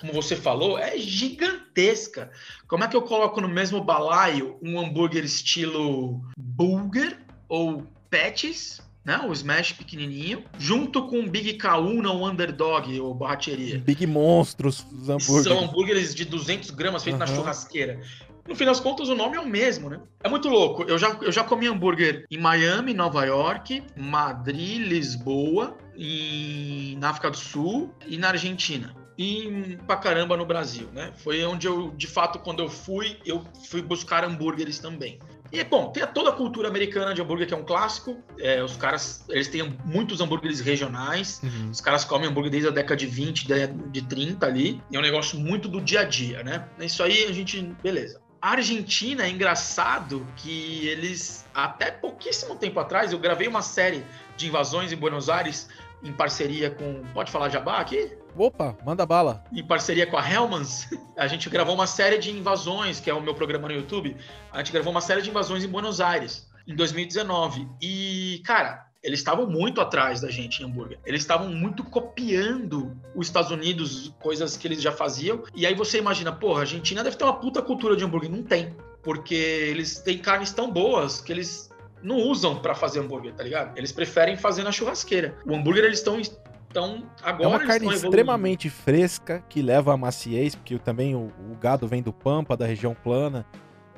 Speaker 2: como você falou, é gigantesca. Como é que eu coloco no mesmo balaio um hambúrguer estilo burger ou patties, né? O smash pequenininho, junto com o Big Kauna, o underdog, ou borracheria.
Speaker 1: Big monstros, os hambúrgueres.
Speaker 2: São hambúrgueres de 200 gramas feitos uhum. na churrasqueira. No fim das contas, o nome é o mesmo, né? É muito louco. Eu já, eu já comi hambúrguer em Miami, Nova York, Madrid, Lisboa, em, na África do Sul e na Argentina e pra caramba no Brasil, né? Foi onde eu, de fato, quando eu fui, eu fui buscar hambúrgueres também. E, bom, tem toda a cultura americana de hambúrguer, que é um clássico. É, os caras, eles têm muitos hambúrgueres regionais. Uhum. Os caras comem hambúrguer desde a década de 20, de, de 30 ali. E é um negócio muito do dia a dia, né? Isso aí a gente, beleza. A Argentina é engraçado que eles, até pouquíssimo tempo atrás, eu gravei uma série de invasões em Buenos Aires em parceria com. Pode falar Jabá aqui?
Speaker 1: Opa, manda bala.
Speaker 2: Em parceria com a Hellmans, a gente gravou uma série de invasões, que é o meu programa no YouTube. A gente gravou uma série de invasões em Buenos Aires, em 2019. E, cara, eles estavam muito atrás da gente em hambúrguer. Eles estavam muito copiando os Estados Unidos, coisas que eles já faziam. E aí você imagina, porra, a Argentina deve ter uma puta cultura de hambúrguer. Não tem. Porque eles têm carnes tão boas que eles não usam para fazer hambúrguer, tá ligado? Eles preferem fazer na churrasqueira. O hambúrguer eles estão então, agora
Speaker 1: é uma carne extremamente fresca que leva a maciez, porque também o, o, gado vem do Pampa, da região plana,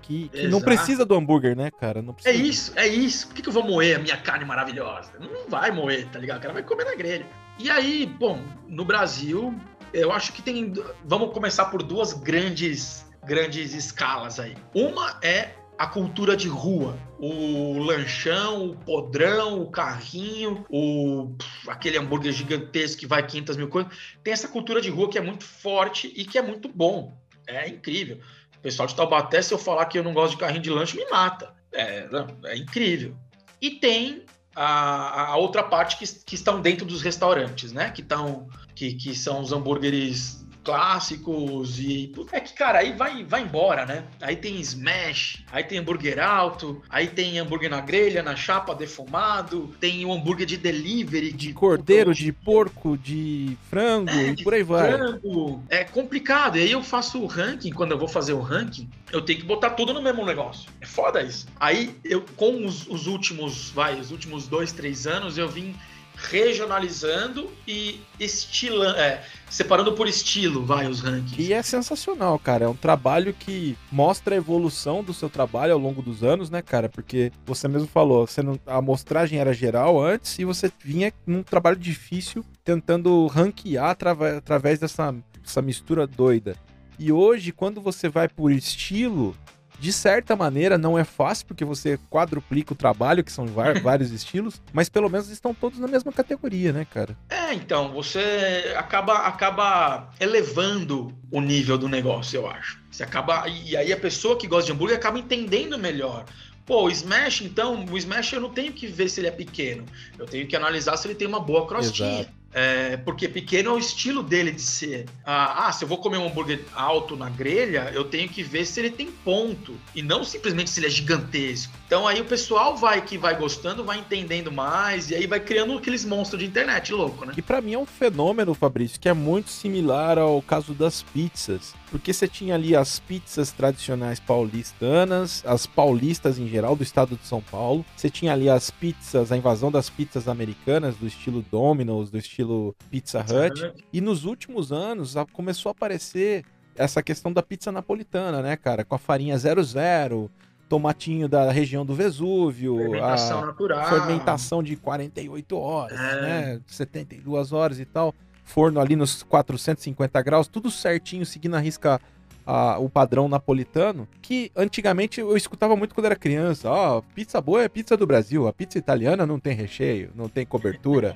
Speaker 1: que, que não precisa do hambúrguer, né, cara? Não
Speaker 2: é isso, é isso. Por que, que eu vou moer a minha carne maravilhosa? Não vai moer, tá ligado? O cara vai comer na grelha. E aí, bom, no Brasil, eu acho que tem. Vamos começar por duas grandes, grandes escalas aí. Uma é a cultura de rua. O lanchão, o podrão, o carrinho, o aquele hambúrguer gigantesco que vai 500 mil coisas. Tem essa cultura de rua que é muito forte e que é muito bom. É incrível. O pessoal de Taubaté, se eu falar que eu não gosto de carrinho de lanche, me mata. É, é incrível. E tem a, a outra parte que, que, estão dentro dos restaurantes, né? Que, tão, que, que são os hambúrgueres clássicos e é que cara aí vai vai embora né? Aí tem smash aí tem hambúrguer alto aí tem hambúrguer na grelha na chapa defumado tem o hambúrguer de delivery
Speaker 1: de, de cordeiro de porco de frango é, e por aí vai. frango.
Speaker 2: é complicado e aí eu faço o ranking quando eu vou fazer o ranking eu tenho que botar tudo no mesmo negócio. É foda isso. Aí eu com os, os últimos vai os últimos dois três anos eu vim regionalizando e estilando, é, separando por estilo, vai, os rankings.
Speaker 1: E é sensacional, cara. É um trabalho que mostra a evolução do seu trabalho ao longo dos anos, né, cara? Porque você mesmo falou, você não, a amostragem era geral antes e você vinha num trabalho difícil tentando ranquear através dessa, dessa mistura doida. E hoje, quando você vai por estilo, de certa maneira, não é fácil, porque você quadruplica o trabalho, que são vários estilos, mas pelo menos estão todos na mesma categoria, né, cara?
Speaker 2: É, então, você acaba, acaba elevando o nível do negócio, eu acho. Você acaba. E aí a pessoa que gosta de hambúrguer acaba entendendo melhor. Pô, o Smash, então, o Smash eu não tenho que ver se ele é pequeno. Eu tenho que analisar se ele tem uma boa crostinha. Exato. É, porque pequeno é o estilo dele de ser. Ah, ah, se eu vou comer um hambúrguer alto na grelha, eu tenho que ver se ele tem ponto. E não simplesmente se ele é gigantesco. Então aí o pessoal vai que vai gostando, vai entendendo mais, e aí vai criando aqueles monstros de internet louco, né?
Speaker 1: E para mim é um fenômeno, Fabrício, que é muito similar ao caso das pizzas. Porque você tinha ali as pizzas tradicionais paulistanas, as paulistas em geral, do estado de São Paulo. Você tinha ali as pizzas, a invasão das pizzas americanas, do estilo Domino's, do estilo Pizza Hut. E nos últimos anos começou a aparecer essa questão da pizza napolitana, né, cara? Com a farinha 00, tomatinho da região do Vesúvio,
Speaker 2: fermentação
Speaker 1: a
Speaker 2: natural.
Speaker 1: fermentação de 48 horas, é. né? 72 horas e tal forno ali nos 450 graus, tudo certinho, seguindo a risca a, o padrão napolitano, que antigamente eu escutava muito quando era criança. Ó, oh, pizza boa é pizza do Brasil, a pizza italiana não tem recheio, não tem cobertura.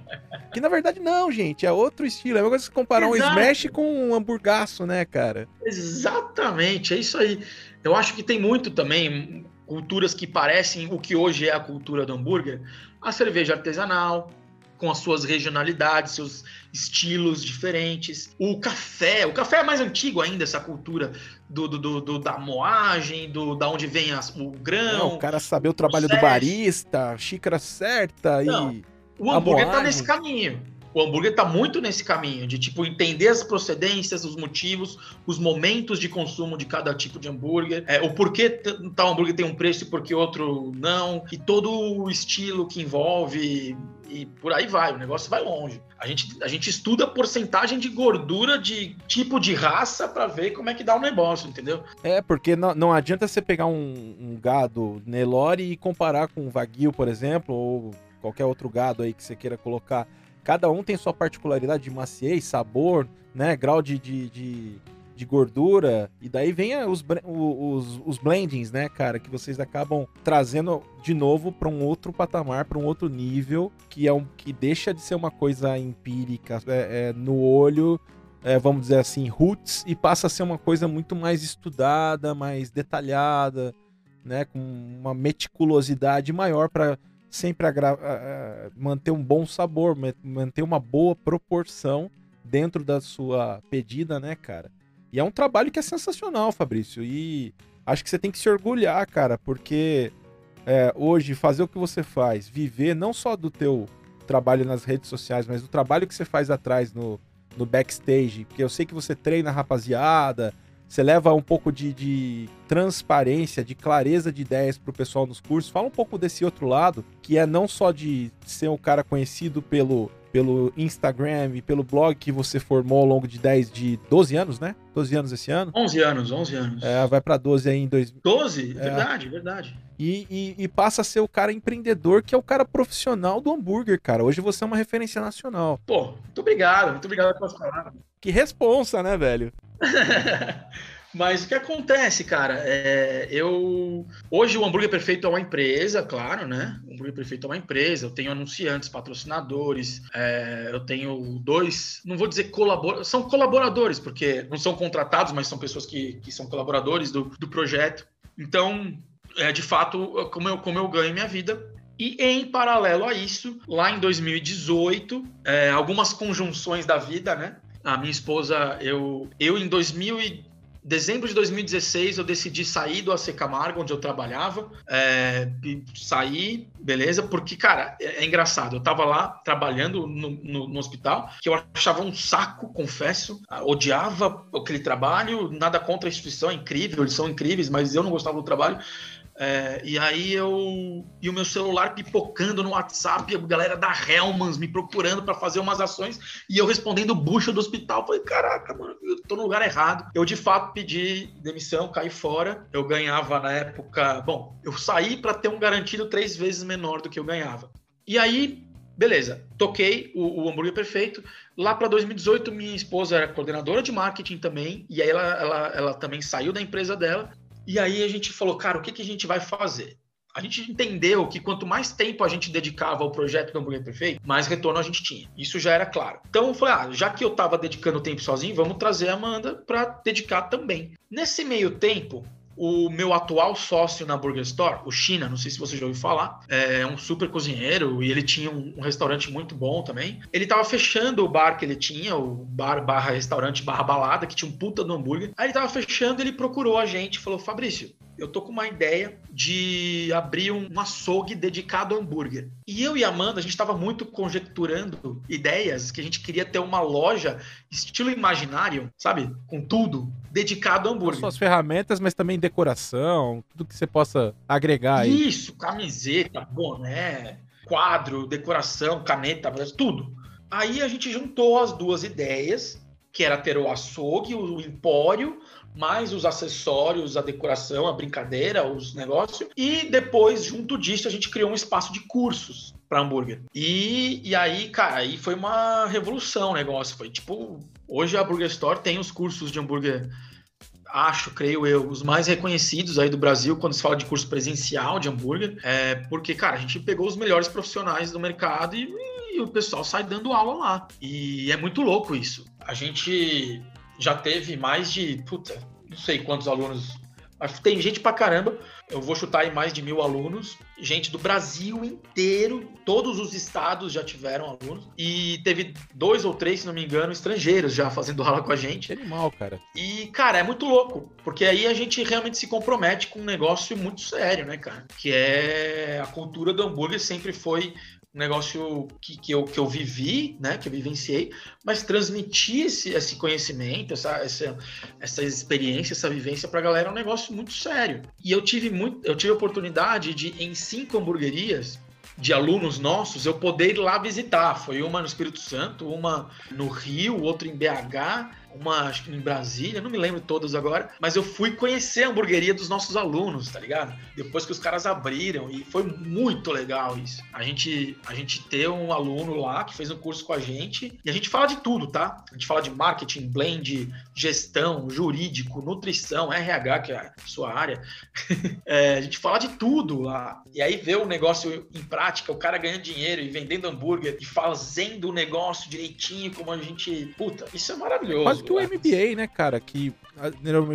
Speaker 1: que na verdade não, gente, é outro estilo. É uma coisa que comparar Exato. um smash com um hamburgaço, né, cara?
Speaker 2: Exatamente, é isso aí. Eu acho que tem muito também culturas que parecem o que hoje é a cultura do hambúrguer. A cerveja artesanal, com as suas regionalidades, seus estilos diferentes. O café, o café é mais antigo ainda, essa cultura do, do, do da moagem, do, da onde vem as, o grão. Não,
Speaker 1: o cara saber o trabalho do barista, xícara certa Não, e.
Speaker 2: O hambúrguer tá nesse caminho. O hambúrguer tá muito nesse caminho, de tipo, entender as procedências, os motivos, os momentos de consumo de cada tipo de hambúrguer, é, o porquê tal hambúrguer tem um preço e porquê outro não, e todo o estilo que envolve e por aí vai, o negócio vai longe. A gente, a gente estuda a porcentagem de gordura de tipo de raça para ver como é que dá o negócio, entendeu?
Speaker 1: É, porque não, não adianta você pegar um, um gado Nelore e comparar com um Wagyu, por exemplo, ou qualquer outro gado aí que você queira colocar. Cada um tem sua particularidade de maciez, sabor, né, grau de, de, de de gordura. E daí vem os, os, os blendings, né, cara? Que vocês acabam trazendo de novo para um outro patamar, para um outro nível, que é um que deixa de ser uma coisa empírica é, é, no olho. É, vamos dizer assim, roots, e passa a ser uma coisa muito mais estudada, mais detalhada, né, com uma meticulosidade maior para sempre manter um bom sabor, manter uma boa proporção dentro da sua pedida, né, cara? E é um trabalho que é sensacional, Fabrício. E acho que você tem que se orgulhar, cara, porque é, hoje fazer o que você faz, viver não só do teu trabalho nas redes sociais, mas do trabalho que você faz atrás no, no backstage, porque eu sei que você treina rapaziada, você leva um pouco de, de transparência, de clareza de ideias pro pessoal nos cursos. Fala um pouco desse outro lado, que é não só de ser um cara conhecido pelo pelo Instagram e pelo blog que você formou ao longo de 10, de 12 anos, né? 12 anos esse ano?
Speaker 2: 11 anos, 11 anos.
Speaker 1: É, vai para 12 aí em 2000.
Speaker 2: 12? É. Verdade, verdade.
Speaker 1: E, e, e, passa a ser o cara empreendedor, que é o cara profissional do hambúrguer, cara. Hoje você é uma referência nacional.
Speaker 2: Pô, muito obrigado, muito obrigado pelas palavras.
Speaker 1: Que responsa, né, velho?
Speaker 2: Mas o que acontece, cara? É, eu hoje o Hambúrguer Perfeito é uma empresa, claro, né? O Hambúrguer Perfeito é uma empresa. Eu tenho anunciantes, patrocinadores. É, eu tenho dois, não vou dizer colaboradores, são colaboradores porque não são contratados, mas são pessoas que, que são colaboradores do, do projeto. Então, é de fato como eu como eu ganho minha vida. E em paralelo a isso, lá em 2018, é, algumas conjunções da vida, né? A minha esposa, eu, eu em 2000 dezembro de 2016 eu decidi sair do AC Camargo, onde eu trabalhava. É, saí, beleza, porque, cara, é, é, engraçado. Eu tava lá trabalhando no, no, no, hospital, que eu achava um saco, confesso. Odiava aquele trabalho, nada contra a instituição, é incrível, eles são incríveis, mas eu não gostava do trabalho. É, e aí eu. E o meu celular pipocando no WhatsApp, a galera da Helmans me procurando para fazer umas ações e eu respondendo bucha do hospital. Falei, caraca, mano, eu tô no lugar errado. Eu de fato pedi demissão, caí fora. Eu ganhava na época. Bom, eu saí para ter um garantido três vezes menor do que eu ganhava. E aí, beleza, toquei o, o hambúrguer perfeito. Lá para 2018, minha esposa era coordenadora de marketing também, e aí ela, ela, ela também saiu da empresa dela e aí a gente falou, cara, o que, que a gente vai fazer? A gente entendeu que quanto mais tempo a gente dedicava ao projeto do Hambúrguer Perfeito, mais retorno a gente tinha. Isso já era claro. Então eu falei, ah, já que eu estava dedicando tempo sozinho, vamos trazer a Amanda para dedicar também. Nesse meio tempo, o meu atual sócio na Burger Store, o China, não sei se você já ouviu falar, é um super cozinheiro e ele tinha um, um restaurante muito bom também. Ele tava fechando o bar que ele tinha, o bar barra restaurante barra balada, que tinha um puta do hambúrguer. Aí ele tava fechando, ele procurou a gente falou: Fabrício, eu tô com uma ideia de abrir um açougue dedicado ao hambúrguer. E eu e a Amanda, a gente estava muito conjecturando ideias que a gente queria ter uma loja estilo imaginário, sabe? Com tudo dedicado ao hambúrguer.
Speaker 1: Suas ferramentas, mas também decoração, tudo que você possa agregar aí.
Speaker 2: Isso, camiseta, boné, quadro, decoração, caneta, tudo. Aí a gente juntou as duas ideias, que era ter o açougue, o empório, mais os acessórios, a decoração, a brincadeira, os negócios. E depois, junto disso, a gente criou um espaço de cursos para hambúrguer. E, e aí, cara, aí foi uma revolução o negócio. Foi tipo, hoje a Burger Store tem os cursos de hambúrguer acho, creio eu, os mais reconhecidos aí do Brasil quando se fala de curso presencial de hambúrguer, é porque, cara, a gente pegou os melhores profissionais do mercado e, e, o pessoal sai dando aula lá. E é muito louco isso. A gente já teve mais de, puta, não sei quantos alunos. Tem gente pra caramba. Eu vou chutar aí mais de mil alunos. Gente do Brasil inteiro, todos os estados já tiveram alunos. E teve dois ou três, se não me engano, estrangeiros já fazendo aula com a gente.
Speaker 1: Animal, cara.
Speaker 2: E, cara, é muito louco. Porque aí a gente realmente se compromete com um negócio muito sério, né, cara? Que é a cultura do hambúrguer sempre foi um negócio que, que, eu, que eu vivi, né, que eu vivenciei, mas transmitir esse, esse conhecimento, essa, essa, essa experiência, essa vivência para a galera é um negócio muito sério. E eu tive muito, eu tive a oportunidade de em cinco hamburguerias de alunos nossos, eu poder ir lá visitar. Foi uma no Espírito Santo, uma no Rio, outra em BH uma acho que em Brasília, não me lembro todas agora, mas eu fui conhecer a hamburgueria dos nossos alunos, tá ligado? Depois que os caras abriram e foi muito legal isso. A gente a gente ter um aluno lá que fez um curso com a gente e a gente fala de tudo, tá? A gente fala de marketing, blend, gestão, jurídico, nutrição, RH, que é a sua área. é, a gente fala de tudo lá. E aí ver o negócio em prática, o cara ganhando dinheiro e vendendo hambúrguer e fazendo o negócio direitinho como a gente, puta, isso é maravilhoso
Speaker 1: que o MBA, né, cara? Que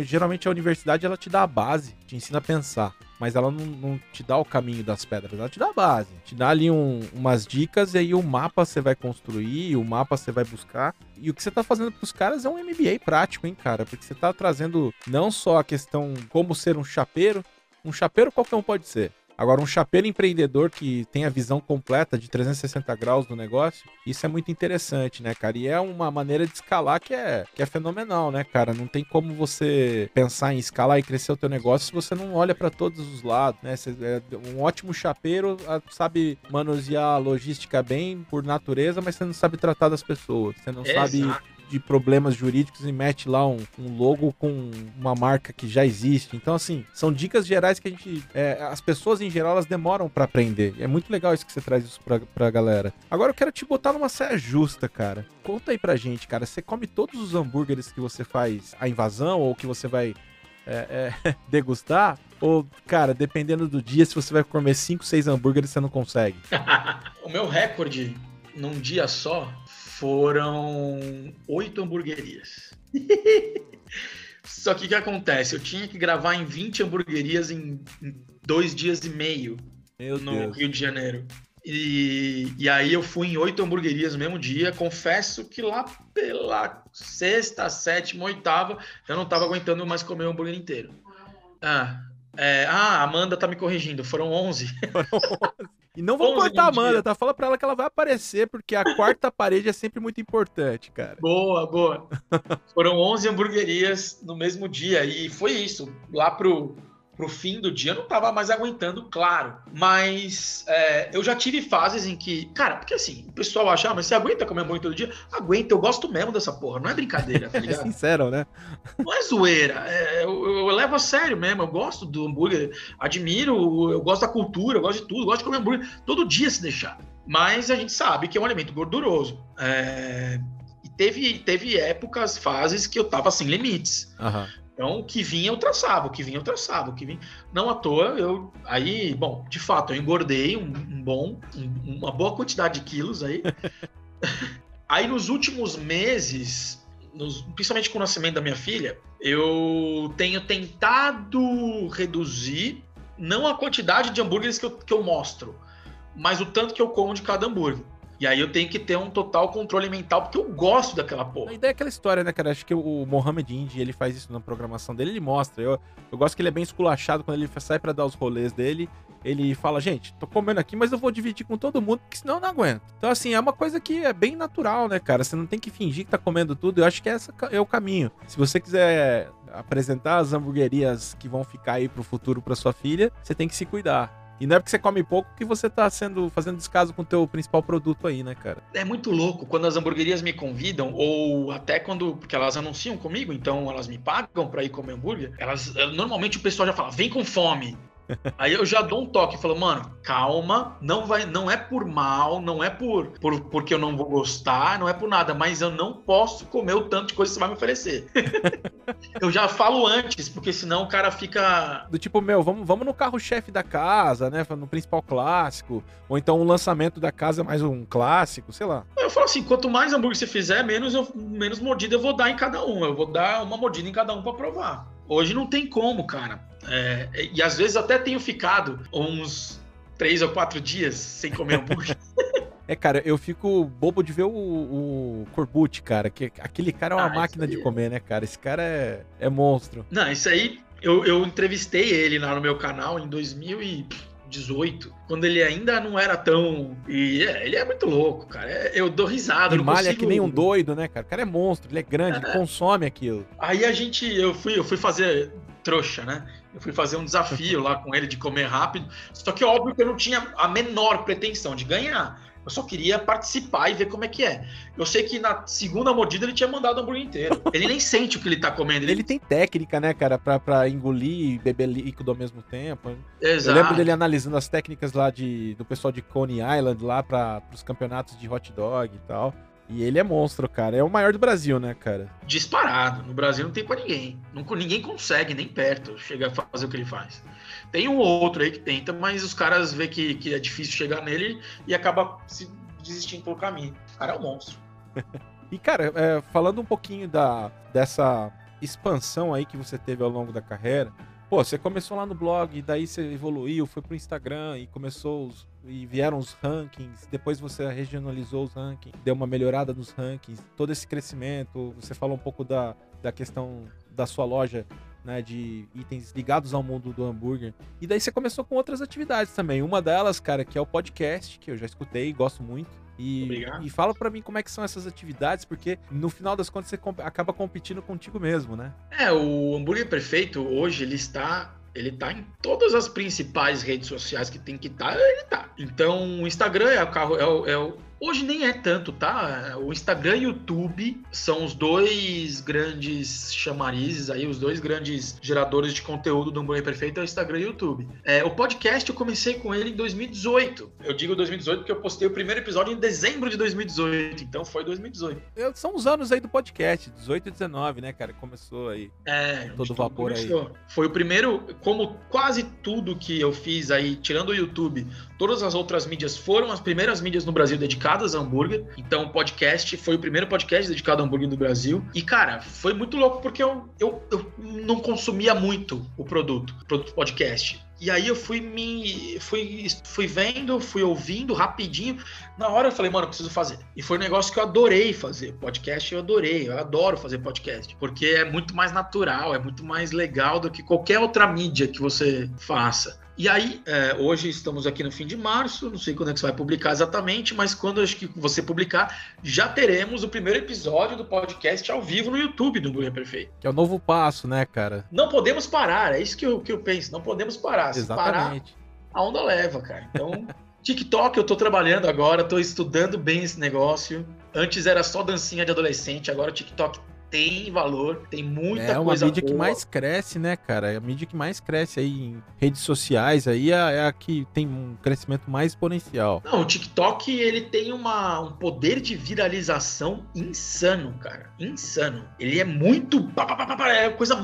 Speaker 1: geralmente a universidade ela te dá a base, te ensina a pensar. Mas ela não, não te dá o caminho das pedras, ela te dá a base. Te dá ali um, umas dicas e aí o mapa você vai construir, o mapa você vai buscar. E o que você tá fazendo pros caras é um MBA prático, hein, cara? Porque você tá trazendo não só a questão como ser um chapeiro, um chapeiro qualquer um pode ser. Agora, um chapeiro empreendedor que tem a visão completa de 360 graus do negócio, isso é muito interessante, né, cara? E é uma maneira de escalar que é, que é fenomenal, né, cara? Não tem como você pensar em escalar e crescer o teu negócio se você não olha para todos os lados, né? É um ótimo chapeiro sabe manusear a logística bem por natureza, mas você não sabe tratar das pessoas. Você não Exato. sabe de problemas jurídicos e mete lá um, um, logo com uma marca que já existe. Então, assim, são dicas gerais que a gente. É, as pessoas em geral elas demoram para aprender. É muito legal isso que você traz isso pra, pra galera. Agora eu quero te botar numa saia justa, cara. Conta aí pra gente, cara. Você come todos os hambúrgueres que você faz a invasão ou que você vai é, é, degustar? Ou, cara, dependendo do dia, se você vai comer 5, 6 hambúrgueres, você não consegue?
Speaker 2: o meu recorde num dia só foram oito hamburguerias. Só que o que acontece? Eu tinha que gravar em 20 hamburguerias em, dois dias e meio Meu no Deus. Rio de Janeiro. E, e aí eu fui em oito hamburguerias no mesmo dia. Confesso que lá pela sexta, sétima, oitava, eu não estava aguentando mais comer o hambúrguer inteiro. Ah, é, ah, a Amanda tá me corrigindo, foram 11. Foram
Speaker 1: 11. E não vamos cortar a Amanda, tá? Fala pra ela que ela vai aparecer, porque a quarta parede é sempre muito importante, cara.
Speaker 2: Boa, boa. Foram 11 hamburguerias no mesmo dia e foi isso. Lá pro pro fim do dia, eu não tava mais aguentando, claro. Mas é, eu já tive fases em que, cara, porque assim, o pessoal acha, ah, mas você aguenta comer hambúrguer todo dia? Aguenta, eu gosto mesmo dessa porra, não é brincadeira, tá ligado?
Speaker 1: é sincero, né?
Speaker 2: Não é zoeira, é, eu, eu, eu, levo a sério mesmo, eu gosto do hambúrguer, admiro, eu gosto da cultura, eu gosto de tudo, gosto de comer hambúrguer todo dia se deixar. Mas a gente sabe que é um alimento gorduroso. É... E teve, teve épocas, fases que eu tava sem limites. Uhum. Então, o que vinha eu traçava, o que vinha eu traçava, o que vinha. Não à toa, eu. Aí, bom, de fato, eu engordei um, um bom, um, uma boa quantidade de quilos aí. aí, nos últimos meses, nos, principalmente com o nascimento da minha filha, eu tenho tentado reduzir não a quantidade de hambúrgueres que eu, que eu mostro, mas o tanto que eu como de cada hambúrguer. E aí eu tenho que ter um total controle mental, porque eu gosto daquela porra.
Speaker 1: A ideia é aquela história, né, cara? Acho que o Mohamed Indy, ele faz isso na programação dele, ele mostra. Eu, eu gosto que ele é bem esculachado quando ele sai para dar os rolês dele. Ele fala, gente, tô comendo aqui, mas eu vou dividir com todo mundo, porque senão eu não aguento. Então, assim, é uma coisa que é bem natural, né, cara? Você não tem que fingir que tá comendo tudo. Eu acho que esse é o caminho. Se você quiser apresentar as hamburguerias que vão ficar aí pro futuro pra sua filha, você tem que se cuidar. E não é porque você come pouco que você tá sendo fazendo descaso com o teu principal produto aí, né, cara?
Speaker 2: É muito louco quando as hamburguerias me convidam, ou até quando. Porque elas anunciam comigo, então elas me pagam pra ir comer hambúrguer. Elas. Normalmente o pessoal já fala, vem com fome. Aí eu já dou um toque e falo, mano, calma, não vai, não é por mal, não é por, por porque eu não vou gostar, não é por nada, mas eu não posso comer o tanto de coisa que você vai me oferecer. eu já falo antes, porque senão o cara fica
Speaker 1: do tipo, meu, vamos, vamos no carro-chefe da casa, né, no principal clássico, ou então um lançamento da casa mais um clássico, sei lá.
Speaker 2: Eu falo assim, quanto mais hambúrguer você fizer, menos eu, menos mordida eu vou dar em cada um. Eu vou dar uma mordida em cada um para provar. Hoje não tem como, cara. É, e às vezes até tenho ficado uns três ou quatro dias sem comer hambúrguer.
Speaker 1: É, cara, eu fico bobo de ver o, o Corbucci, cara. Que aquele cara é uma ah, máquina de comer, né, cara? Esse cara é, é monstro.
Speaker 2: Não, isso aí, eu, eu entrevistei ele lá no meu canal em 2000 e 18, quando ele ainda não era tão. E é, ele é muito louco, cara. É, eu dou risada.
Speaker 1: Ele malha consigo... que nem um doido, né, cara? O cara é monstro, ele é grande, é. ele consome aquilo.
Speaker 2: Aí a gente, eu fui, eu fui fazer trouxa, né? Eu fui fazer um desafio lá com ele de comer rápido. Só que óbvio que eu não tinha a menor pretensão de ganhar. Eu só queria participar e ver como é que é. Eu sei que na segunda mordida ele tinha mandado o hambúrguer inteiro. Ele nem sente o que ele tá comendo.
Speaker 1: Ele, ele tem técnica, né, cara, pra, pra engolir e beber líquido ao mesmo tempo. Exato. Eu lembro dele analisando as técnicas lá de, do pessoal de Coney Island lá para os campeonatos de hot dog e tal. E ele é monstro, cara. É o maior do Brasil, né, cara?
Speaker 2: Disparado. No Brasil não tem pra ninguém. Não, ninguém consegue, nem perto, chegar a fazer o que ele faz. Tem um ou outro aí que tenta, mas os caras vê que, que é difícil chegar nele e acaba se desistindo pelo caminho. O cara é um monstro.
Speaker 1: e, cara, é, falando um pouquinho da, dessa expansão aí que você teve ao longo da carreira, Pô, você começou lá no blog, daí você evoluiu, foi pro Instagram e começou os, e vieram os rankings, depois você regionalizou os rankings, deu uma melhorada nos rankings, todo esse crescimento, você falou um pouco da, da questão da sua loja, né, de itens ligados ao mundo do hambúrguer. E daí você começou com outras atividades também. Uma delas, cara, que é o podcast, que eu já escutei, gosto muito. E, e fala para mim como é que são essas atividades, porque no final das contas você acaba competindo contigo mesmo, né?
Speaker 2: É, o Hambúrguer Perfeito hoje ele está ele tá em todas as principais redes sociais que tem que estar, tá, ele tá. Então, o Instagram é o carro, é o, é o Hoje nem é tanto, tá? O Instagram e o YouTube são os dois grandes chamarizes aí, os dois grandes geradores de conteúdo do Hambúrguer Perfeito é o Instagram e o YouTube. É, o podcast eu comecei com ele em 2018. Eu digo 2018 porque eu postei o primeiro episódio em dezembro de 2018, então foi 2018.
Speaker 1: Eu, são os anos aí do podcast, 18 e 19, né, cara? Começou aí.
Speaker 2: É, todo vapor começou. aí. Foi o primeiro, como quase tudo que eu fiz aí, tirando o YouTube, todas as outras mídias foram as primeiras mídias no Brasil dedicadas a hambúrguer. Então, o podcast foi o primeiro podcast dedicado a hambúrguer no Brasil. E, cara, foi muito louco porque eu, eu, eu não consumia muito o produto, o produto podcast. E aí eu fui me. Fui, fui vendo, fui ouvindo rapidinho. Na hora eu falei, mano, eu preciso fazer. E foi um negócio que eu adorei fazer. Podcast eu adorei. Eu adoro fazer podcast. Porque é muito mais natural, é muito mais legal do que qualquer outra mídia que você faça. E aí, é, hoje estamos aqui no fim de março, não sei quando é que você vai publicar exatamente, mas quando acho que você publicar, já teremos o primeiro episódio do podcast ao vivo no YouTube do Burger Perfeito.
Speaker 1: Que é o novo passo, né, cara?
Speaker 2: Não podemos parar, é isso que eu, que eu penso, não podemos parar. Se Exatamente. parar, a onda leva, cara. Então, TikTok eu tô trabalhando agora, tô estudando bem esse negócio. Antes era só dancinha de adolescente, agora o TikTok tem valor, tem muita coisa.
Speaker 1: É
Speaker 2: uma
Speaker 1: mídia boa. que mais cresce, né, cara? É a mídia que mais cresce aí em redes sociais aí é, é, a que tem um crescimento mais exponencial.
Speaker 2: Não, o TikTok ele tem uma, um poder de viralização insano, cara. Insano. Ele é muito. É coisa.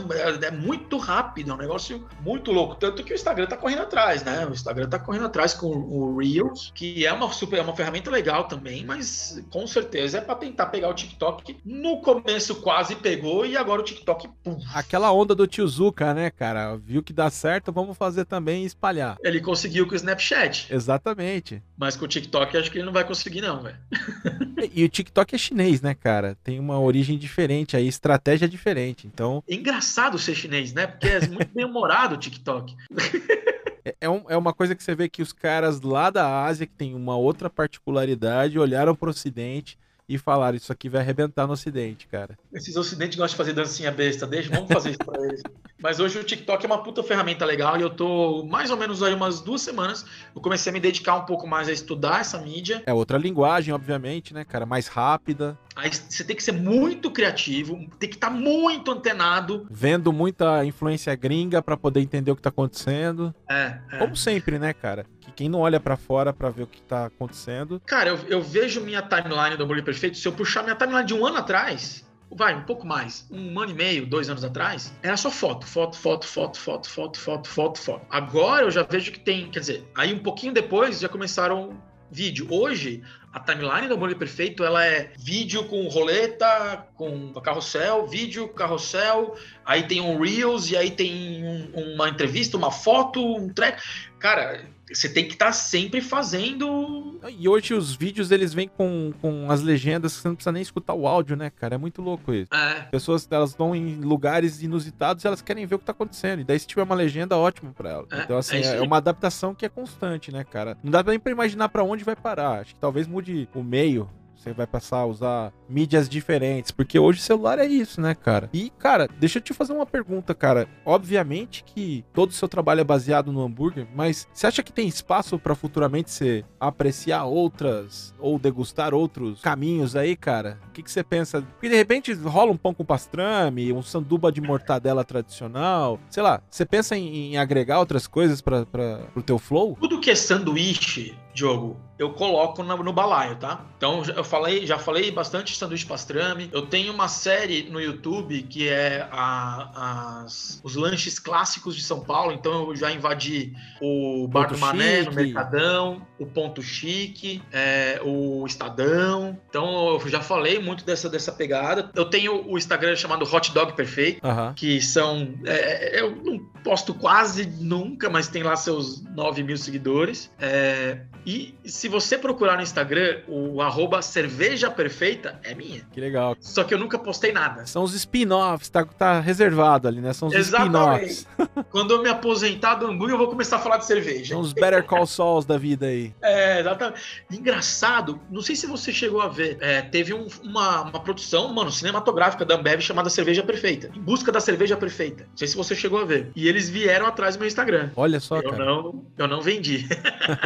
Speaker 2: É muito rápido, é um negócio muito louco. Tanto que o Instagram tá correndo atrás, né? O Instagram tá correndo atrás com o Reels, que é uma super, é uma ferramenta legal também, mas com certeza é para tentar pegar o TikTok no começo quase quase pegou e agora o TikTok. Pum.
Speaker 1: Aquela onda do tio Zuka, né, cara? Viu que dá certo, vamos fazer também e espalhar.
Speaker 2: Ele conseguiu com o Snapchat.
Speaker 1: Exatamente.
Speaker 2: Mas com o TikTok acho que ele não vai conseguir, não, velho.
Speaker 1: e, o TikTok é chinês, né, cara? Tem uma origem diferente aí, estratégia diferente. Então.
Speaker 2: É engraçado ser chinês, né? Porque é muito bem humorado o TikTok.
Speaker 1: É, é, um, é uma coisa que você vê que os caras lá da Ásia, que tem uma outra particularidade, olharam para o Ocidente e falaram: Isso aqui vai arrebentar no Ocidente, cara.
Speaker 2: Esses Ocidentes gostam de fazer dancinha besta, deixa, vamos fazer isso pra eles. Mas hoje o TikTok é uma puta ferramenta legal e eu tô mais ou menos aí umas duas semanas. Eu comecei a me dedicar um pouco mais a estudar essa mídia.
Speaker 1: É outra linguagem, obviamente, né, cara? Mais rápida.
Speaker 2: Aí você tem que ser muito criativo, tem que estar tá muito antenado.
Speaker 1: Vendo muita influência gringa para poder entender o que tá acontecendo.
Speaker 2: É,
Speaker 1: é. Como sempre, né, cara? Que quem não olha para fora para ver o que tá acontecendo.
Speaker 2: Cara, eu, eu vejo minha timeline do Hambúrguer Perfeito. Se eu puxar minha timeline de um ano atrás, vai, um pouco mais, um ano e meio, dois anos atrás, era só foto, foto, foto, foto, foto, foto, foto, foto, foto. Agora eu já vejo que tem, quer dizer, aí um pouquinho depois já começaram vídeo. Hoje, a timeline do Hambúrguer Perfeito, ela é vídeo com roleta, com carrossel, vídeo, carrossel, aí tem um Reels, e aí tem um, uma entrevista, uma foto, um track. cara, você tem que estar tá sempre fazendo.
Speaker 1: E hoje os vídeos eles vêm com, com as legendas que você não precisa nem escutar o áudio, né, cara? É muito louco isso. É. Pessoas elas vão em lugares inusitados e elas querem ver o que tá acontecendo. E daí, se tiver uma legenda, ótimo pra ela. É, então, assim, é, é, uma adaptação que é constante, né, cara? Não dá nem pra imaginar para onde vai parar. Acho que talvez mude o meio você vai passar a usar mídias diferentes, porque hoje celular é isso, né, cara? E, cara, deixa eu te fazer uma pergunta, cara. Obviamente que todo o seu trabalho é baseado no hambúrguer, mas você acha que tem espaço para futuramente você apreciar outras ou degustar outros caminhos aí, cara? O que, que você pensa? Porque de repente rola um pão com pastrame, um sanduba de mortadela tradicional, sei lá, você pensa em, em agregar outras coisas para o teu flow?
Speaker 2: Tudo que é sanduíche, Diogo, eu coloco no, no, balaio, tá? Então eu falei, já falei bastante de sanduíche pastrame. Eu tenho uma série no YouTube que é a, as, os lanches clássicos de São Paulo. Então eu já invadi o Bar do Mané no Mercadão, o Ponto Chique, é, o Estadão. Então eu já falei muito dessa, dessa pegada. Eu tenho o Instagram chamado Hot Dog Perfeito, que são. É, eu não posto quase nunca, mas tem lá seus 9 mil seguidores. É, e se você procurar no Instagram, o arroba cerveja perfeita é minha.
Speaker 1: Que legal.
Speaker 2: Só que eu nunca postei nada.
Speaker 1: São os spin-offs, tá, tá reservado ali, né? São os spin-offs.
Speaker 2: Quando eu me aposentar do hambúrguer, eu vou começar a falar de cerveja.
Speaker 1: São os Better Call Sauls da vida aí.
Speaker 2: É, exatamente. Engraçado, não sei se você chegou a ver, é, teve um, uma, uma produção, mano, cinematográfica da Ambev chamada Cerveja Perfeita. Em busca da cerveja perfeita. Não sei se você chegou a ver. E eles vieram atrás do meu Instagram.
Speaker 1: Olha só,
Speaker 2: eu
Speaker 1: cara.
Speaker 2: Não, eu não vendi.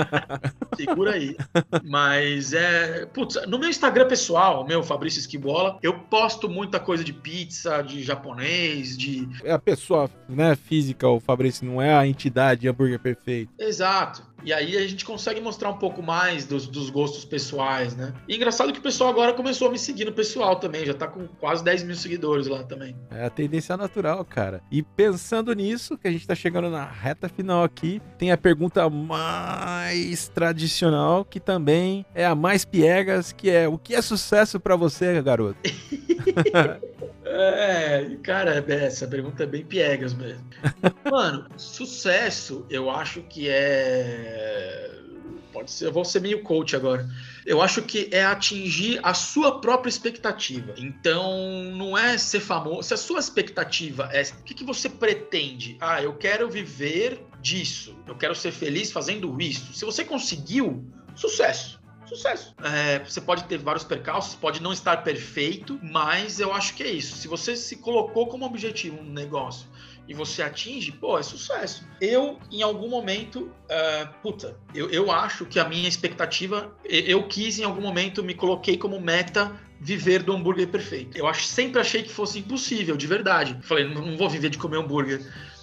Speaker 2: Segura aí. Mas é. Putz, no meu Instagram pessoal, meu Fabrício Esquibola, eu posto muita coisa de pizza, de japonês, de.
Speaker 1: É a pessoa, né, física, o Fabrício, não é a entidade hambúrguer perfeito.
Speaker 2: Exato. E aí a gente consegue mostrar um pouco mais dos, dos, gostos pessoais, né? E engraçado que o pessoal agora começou a me seguir no pessoal também, já tá com quase 10 mil seguidores lá também.
Speaker 1: É a tendência natural, cara. E pensando nisso, que a gente tá chegando na reta final aqui, tem a pergunta mais tradicional, que também é a mais piegas, que é o que é sucesso para você, garoto?
Speaker 2: É, cara, essa pergunta é bem piegas mesmo. Mano, sucesso, eu acho que é. Pode ser, eu vou ser meio coach agora. Eu acho que é atingir a sua própria expectativa. Então, não é ser famoso. Se a sua expectativa é. O que, que você pretende? Ah, eu quero viver disso. Eu quero ser feliz fazendo isso. Se você conseguiu, sucesso sucesso. É, você pode ter vários percalços, pode não estar perfeito, mas eu acho que é isso. Se você se colocou como objetivo um negócio e você atinge, pô, é sucesso. Eu, em algum momento, uh, puta, eu, eu acho que a minha expectativa, eu quis em algum momento, me coloquei como meta viver do hambúrguer perfeito. Eu acho, sempre achei que fosse impossível, de verdade. Falei, não, não vou viver de comer hambúrguer.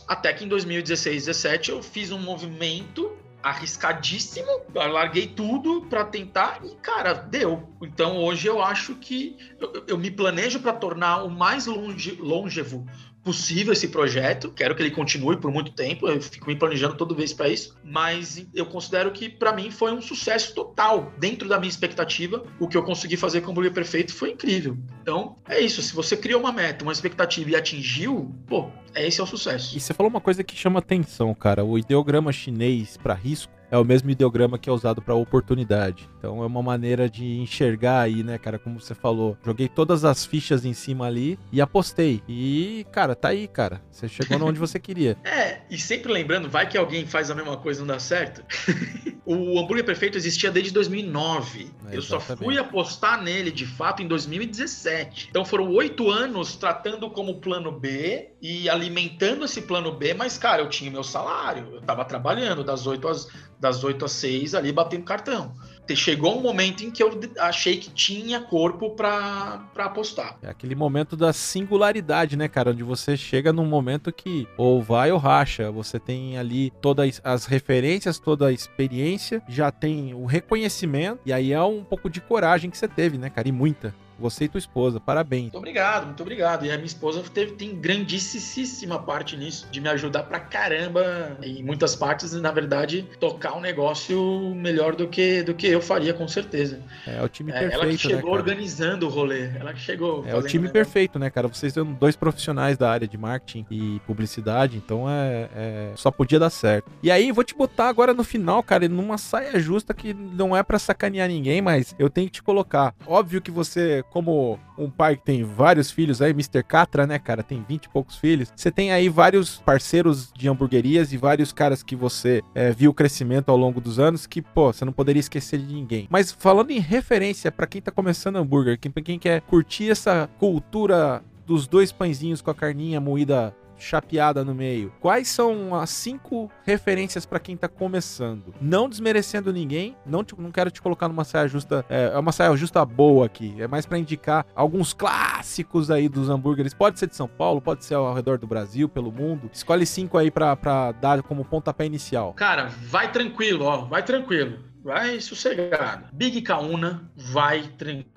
Speaker 2: Até que em 2016, 2017 eu fiz um movimento arriscadíssimo, larguei tudo para tentar e, cara, deu. Então hoje eu acho que eu, eu me planejo para tornar o mais longe, longevo possível esse projeto. Quero que ele continue por muito tempo. Eu fico me planejando toda vez para isso. Mas eu considero que para mim foi um sucesso total dentro da minha expectativa. O que eu consegui fazer com o Burger Perfeito foi incrível. Então é isso. Se você criou uma meta, uma expectativa e atingiu, pô, esse é o sucesso.
Speaker 1: E você falou uma coisa que chama atenção, cara. O ideograma chinês para risco é o mesmo ideograma que é usado para oportunidade. Então é uma maneira de enxergar aí, né, cara, como você falou. Joguei todas as fichas em cima ali e apostei. E, cara, tá aí, cara. Você chegou onde você queria.
Speaker 2: É, e sempre lembrando, vai que alguém faz a mesma coisa e não dá certo. o hambúrguer perfeito existia desde 2009. É, eu só fui apostar nele de fato em 2017. Então foram oito anos tratando como plano B e alimentando esse plano B, mas, cara, eu tinha meu salário, eu tava trabalhando das 8 às das 8 às 6 ali batendo cartão. Chegou um momento em que eu achei que tinha corpo para apostar.
Speaker 1: É aquele momento da singularidade, né, cara? Onde você chega num momento que ou vai ou racha. Você tem ali todas as referências, toda a experiência, já tem o reconhecimento, e aí é um pouco de coragem que você teve, né, cara? E muita. Você e tua esposa, parabéns.
Speaker 2: Muito obrigado, muito obrigado. E a minha esposa teve, tem grandíssima parte nisso, de me ajudar pra caramba em muitas partes, e na verdade, tocar um negócio melhor do que, do que eu faria, com certeza.
Speaker 1: É, o time perfeito,
Speaker 2: Ela que
Speaker 1: né,
Speaker 2: chegou
Speaker 1: cara?
Speaker 2: organizando o rolê. Ela que chegou.
Speaker 1: É o time
Speaker 2: negócio.
Speaker 1: perfeito, né, cara? Vocês são dois profissionais da área de marketing e publicidade, então é, é- só podia dar certo. E aí, vou te botar agora no final, cara, numa saia justa que não é pra sacanear ninguém, mas eu tenho que te colocar. Óbvio que você, como um pai que tem vários filhos aí, Mr. Catra, né, cara, tem 20 e poucos filhos, você tem aí vários parceiros de hamburguerias e vários caras que você é, viu o crescimento ao longo dos anos que, pô, você não poderia esquecer de ninguém. Mas falando em referência pra quem tá começando hambúrguer, quem, quem quer curtir essa cultura dos dois pãezinhos com a carninha moída chapeada no meio. Quais são as cinco referências pra quem tá começando? Não desmerecendo ninguém, não, te- não quero te colocar numa saia justa, é, é uma saia justa boa aqui, é mais pra indicar alguns clássicos aí dos hambúrgueres. Pode ser de São Paulo, pode ser ao redor do Brasil, pelo mundo. Escolhe cinco aí pra dar como pontapé inicial.
Speaker 2: Cara, vai tranquilo, ó. Vai tranquilo. Vai sossegado. Big Kauna, vai tranquilo.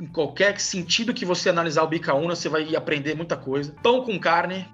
Speaker 2: Em qualquer sentido que você analisar o Big Kauna, você vai aprender muita coisa. Pão com carne,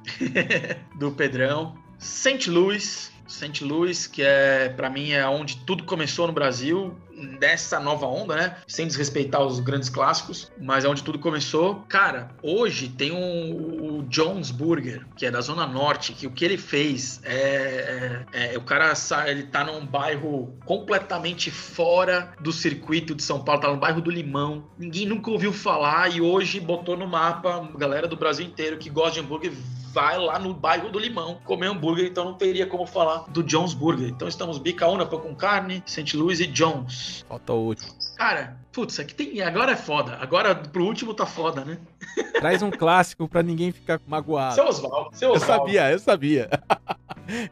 Speaker 2: do Pedrão. St. Louis. St. Louis, que é, para mim, é onde tudo começou no Brasil, dessa nova onda, né? Sem desrespeitar os grandes clássicos, mas é onde tudo começou. Cara, hoje tem um, o Jones Burger, que é da Zona Norte, que o que ele fez é, é- é- o cara sa- ele tá num bairro completamente fora do circuito de São Paulo, tá no bairro do Limão. Ninguém nunca ouviu falar e hoje botou no mapa, galera do Brasil inteiro que gosta de hambúrguer vai lá no bairro do Limão comer hambúrguer, então não teria como falar do Jones Burger. Então estamos Bicaúna, pão com carne, St. Louis e Jones.
Speaker 1: Falta o último.
Speaker 2: Cara, putz, aqui tem. Agora é foda. Agora pro último tá foda, né?
Speaker 1: Traz um clássico pra ninguém ficar magoado.
Speaker 2: Seu Oswaldo. Seu
Speaker 1: Eu
Speaker 2: Oswaldo.
Speaker 1: sabia, eu sabia.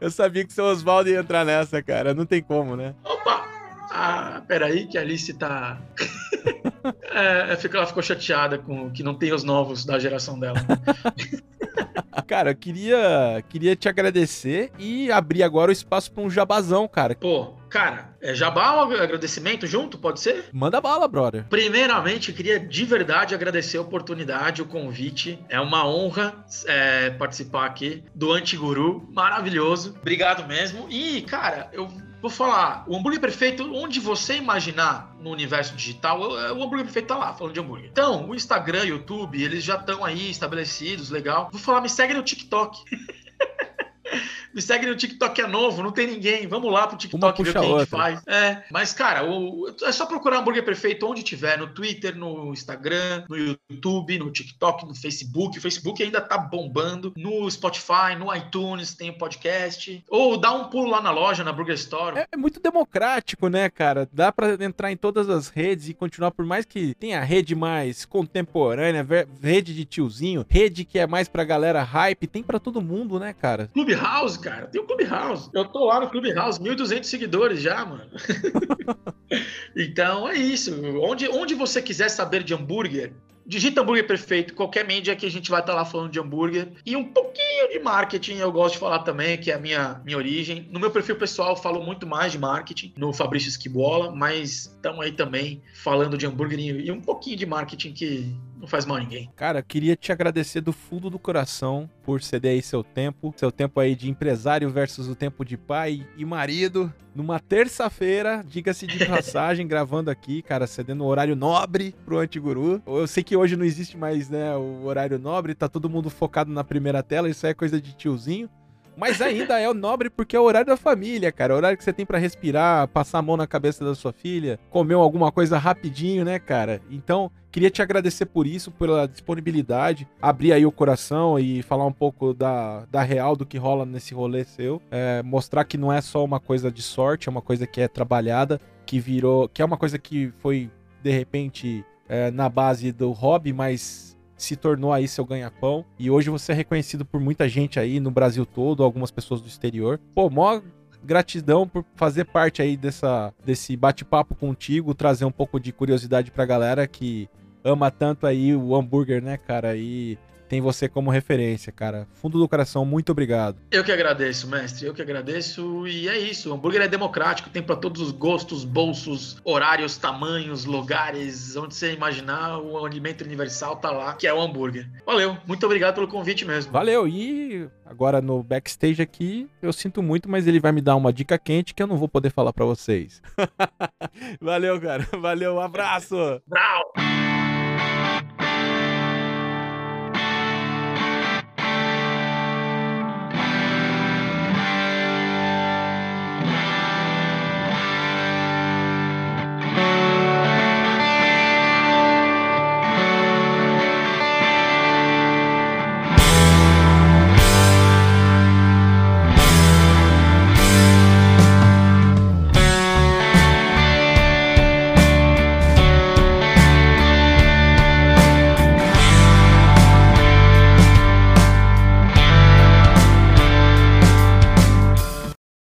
Speaker 1: Eu sabia que seu Oswaldo ia entrar nessa, cara. Não tem como, né?
Speaker 2: Opa! Ah, peraí, que a Alice tá. é, fica- ela ficou chateada com que não tem os novos da geração dela. né?
Speaker 1: Cara, eu queria, queria te agradecer e abrir agora o espaço pra um jabazão, cara.
Speaker 2: Pô, cara, é jabá ou agradecimento junto? Pode ser?
Speaker 1: Manda bala, brother.
Speaker 2: Primeiramente, queria de verdade agradecer a oportunidade, o convite. É uma honra é, participar aqui do Antiguru. Maravilhoso. Obrigado mesmo. E, cara, eu vou falar: o hambúrguer perfeito, onde você imaginar no universo digital, o o hambúrguer perfeito tá lá, falando de hambúrguer. Então, o Instagram, YouTube, eles já estão aí estabelecidos, legal. Vou falar, me segue no TikTok. Me segue no TikTok, é novo, não tem ninguém. Vamos lá pro TikTok ver o que a
Speaker 1: a
Speaker 2: gente
Speaker 1: outra.
Speaker 2: faz. É, mas, cara, o- é só procurar hambúrguer perfeito onde tiver, no Twitter, no Instagram, no YouTube, no TikTok, no Facebook. O Facebook ainda tá bombando. No Spotify, no iTunes, tem o podcast. Ou dá um pulo lá na loja, na Burger Store.
Speaker 1: É, é muito democrático, né, cara? Dá pra entrar em todas as redes e continuar, por mais que tenha rede mais contemporânea, rede de tiozinho, rede que é mais pra galera hype, tem pra todo mundo, né, cara?
Speaker 2: Clubhouse, cara. Tem o Clubhouse. Eu tô lá no Clubhouse, 1.200 seguidores já, mano. então é isso. Onde, onde você quiser saber de hambúrguer, digita hambúrguer perfeito, qualquer mídia que a gente vai estar lá falando de hambúrguer. E um pouquinho de marketing, eu gosto de falar também, que é a minha, minha origem. No meu perfil pessoal, eu falo muito mais de marketing, no Fabrício Esquibola, mas estamos aí também falando de hambúrguer e e um pouquinho de marketing que não faz mal a ninguém.
Speaker 1: Cara, queria te agradecer do fundo do coração por ceder aí seu tempo, seu tempo aí de empresário versus o tempo de pai e marido. Numa terça-feira, diga-se de passagem, gravando aqui, cara, cedendo um horário nobre pro Antiguru. Eu sei que hoje não existe mais, né, o horário nobre, tá todo mundo focado na primeira tela, isso aí é coisa de tiozinho. Mas ainda é o nobre porque é o horário da família, cara. É o horário que você tem pra respirar, passar a mão na cabeça da sua filha, comer alguma coisa rapidinho, né, cara? Então, queria te agradecer por isso, pela disponibilidade, abrir aí o coração e falar um pouco da, da real do que rola nesse rolê seu. É, mostrar que não é só uma coisa de sorte, é uma coisa que é trabalhada, que virou. que é uma coisa que foi, de repente, é, na base do hobby, mas se tornou aí seu ganha-pão. E hoje você é reconhecido por muita gente aí no Brasil todo, algumas pessoas do exterior. Pô, mó gratidão por fazer parte aí dessa, desse bate-papo contigo, trazer um pouco de curiosidade pra galera que ama tanto aí o hambúrguer, né, cara? E tem você como referência, cara. Fundo do coração, muito obrigado.
Speaker 2: Eu que agradeço, mestre. Eu que agradeço. E é isso. O hambúrguer é democrático, tem para todos os gostos, bolsos, horários, tamanhos, lugares, onde você imaginar, o alimento universal tá lá, que é o hambúrguer. Valeu. Muito obrigado pelo convite mesmo.
Speaker 1: Valeu. E agora no backstage aqui, eu sinto muito, mas ele vai me dar uma dica quente que eu não vou poder falar para vocês. Valeu, cara. Valeu. Um abraço.
Speaker 2: Brau.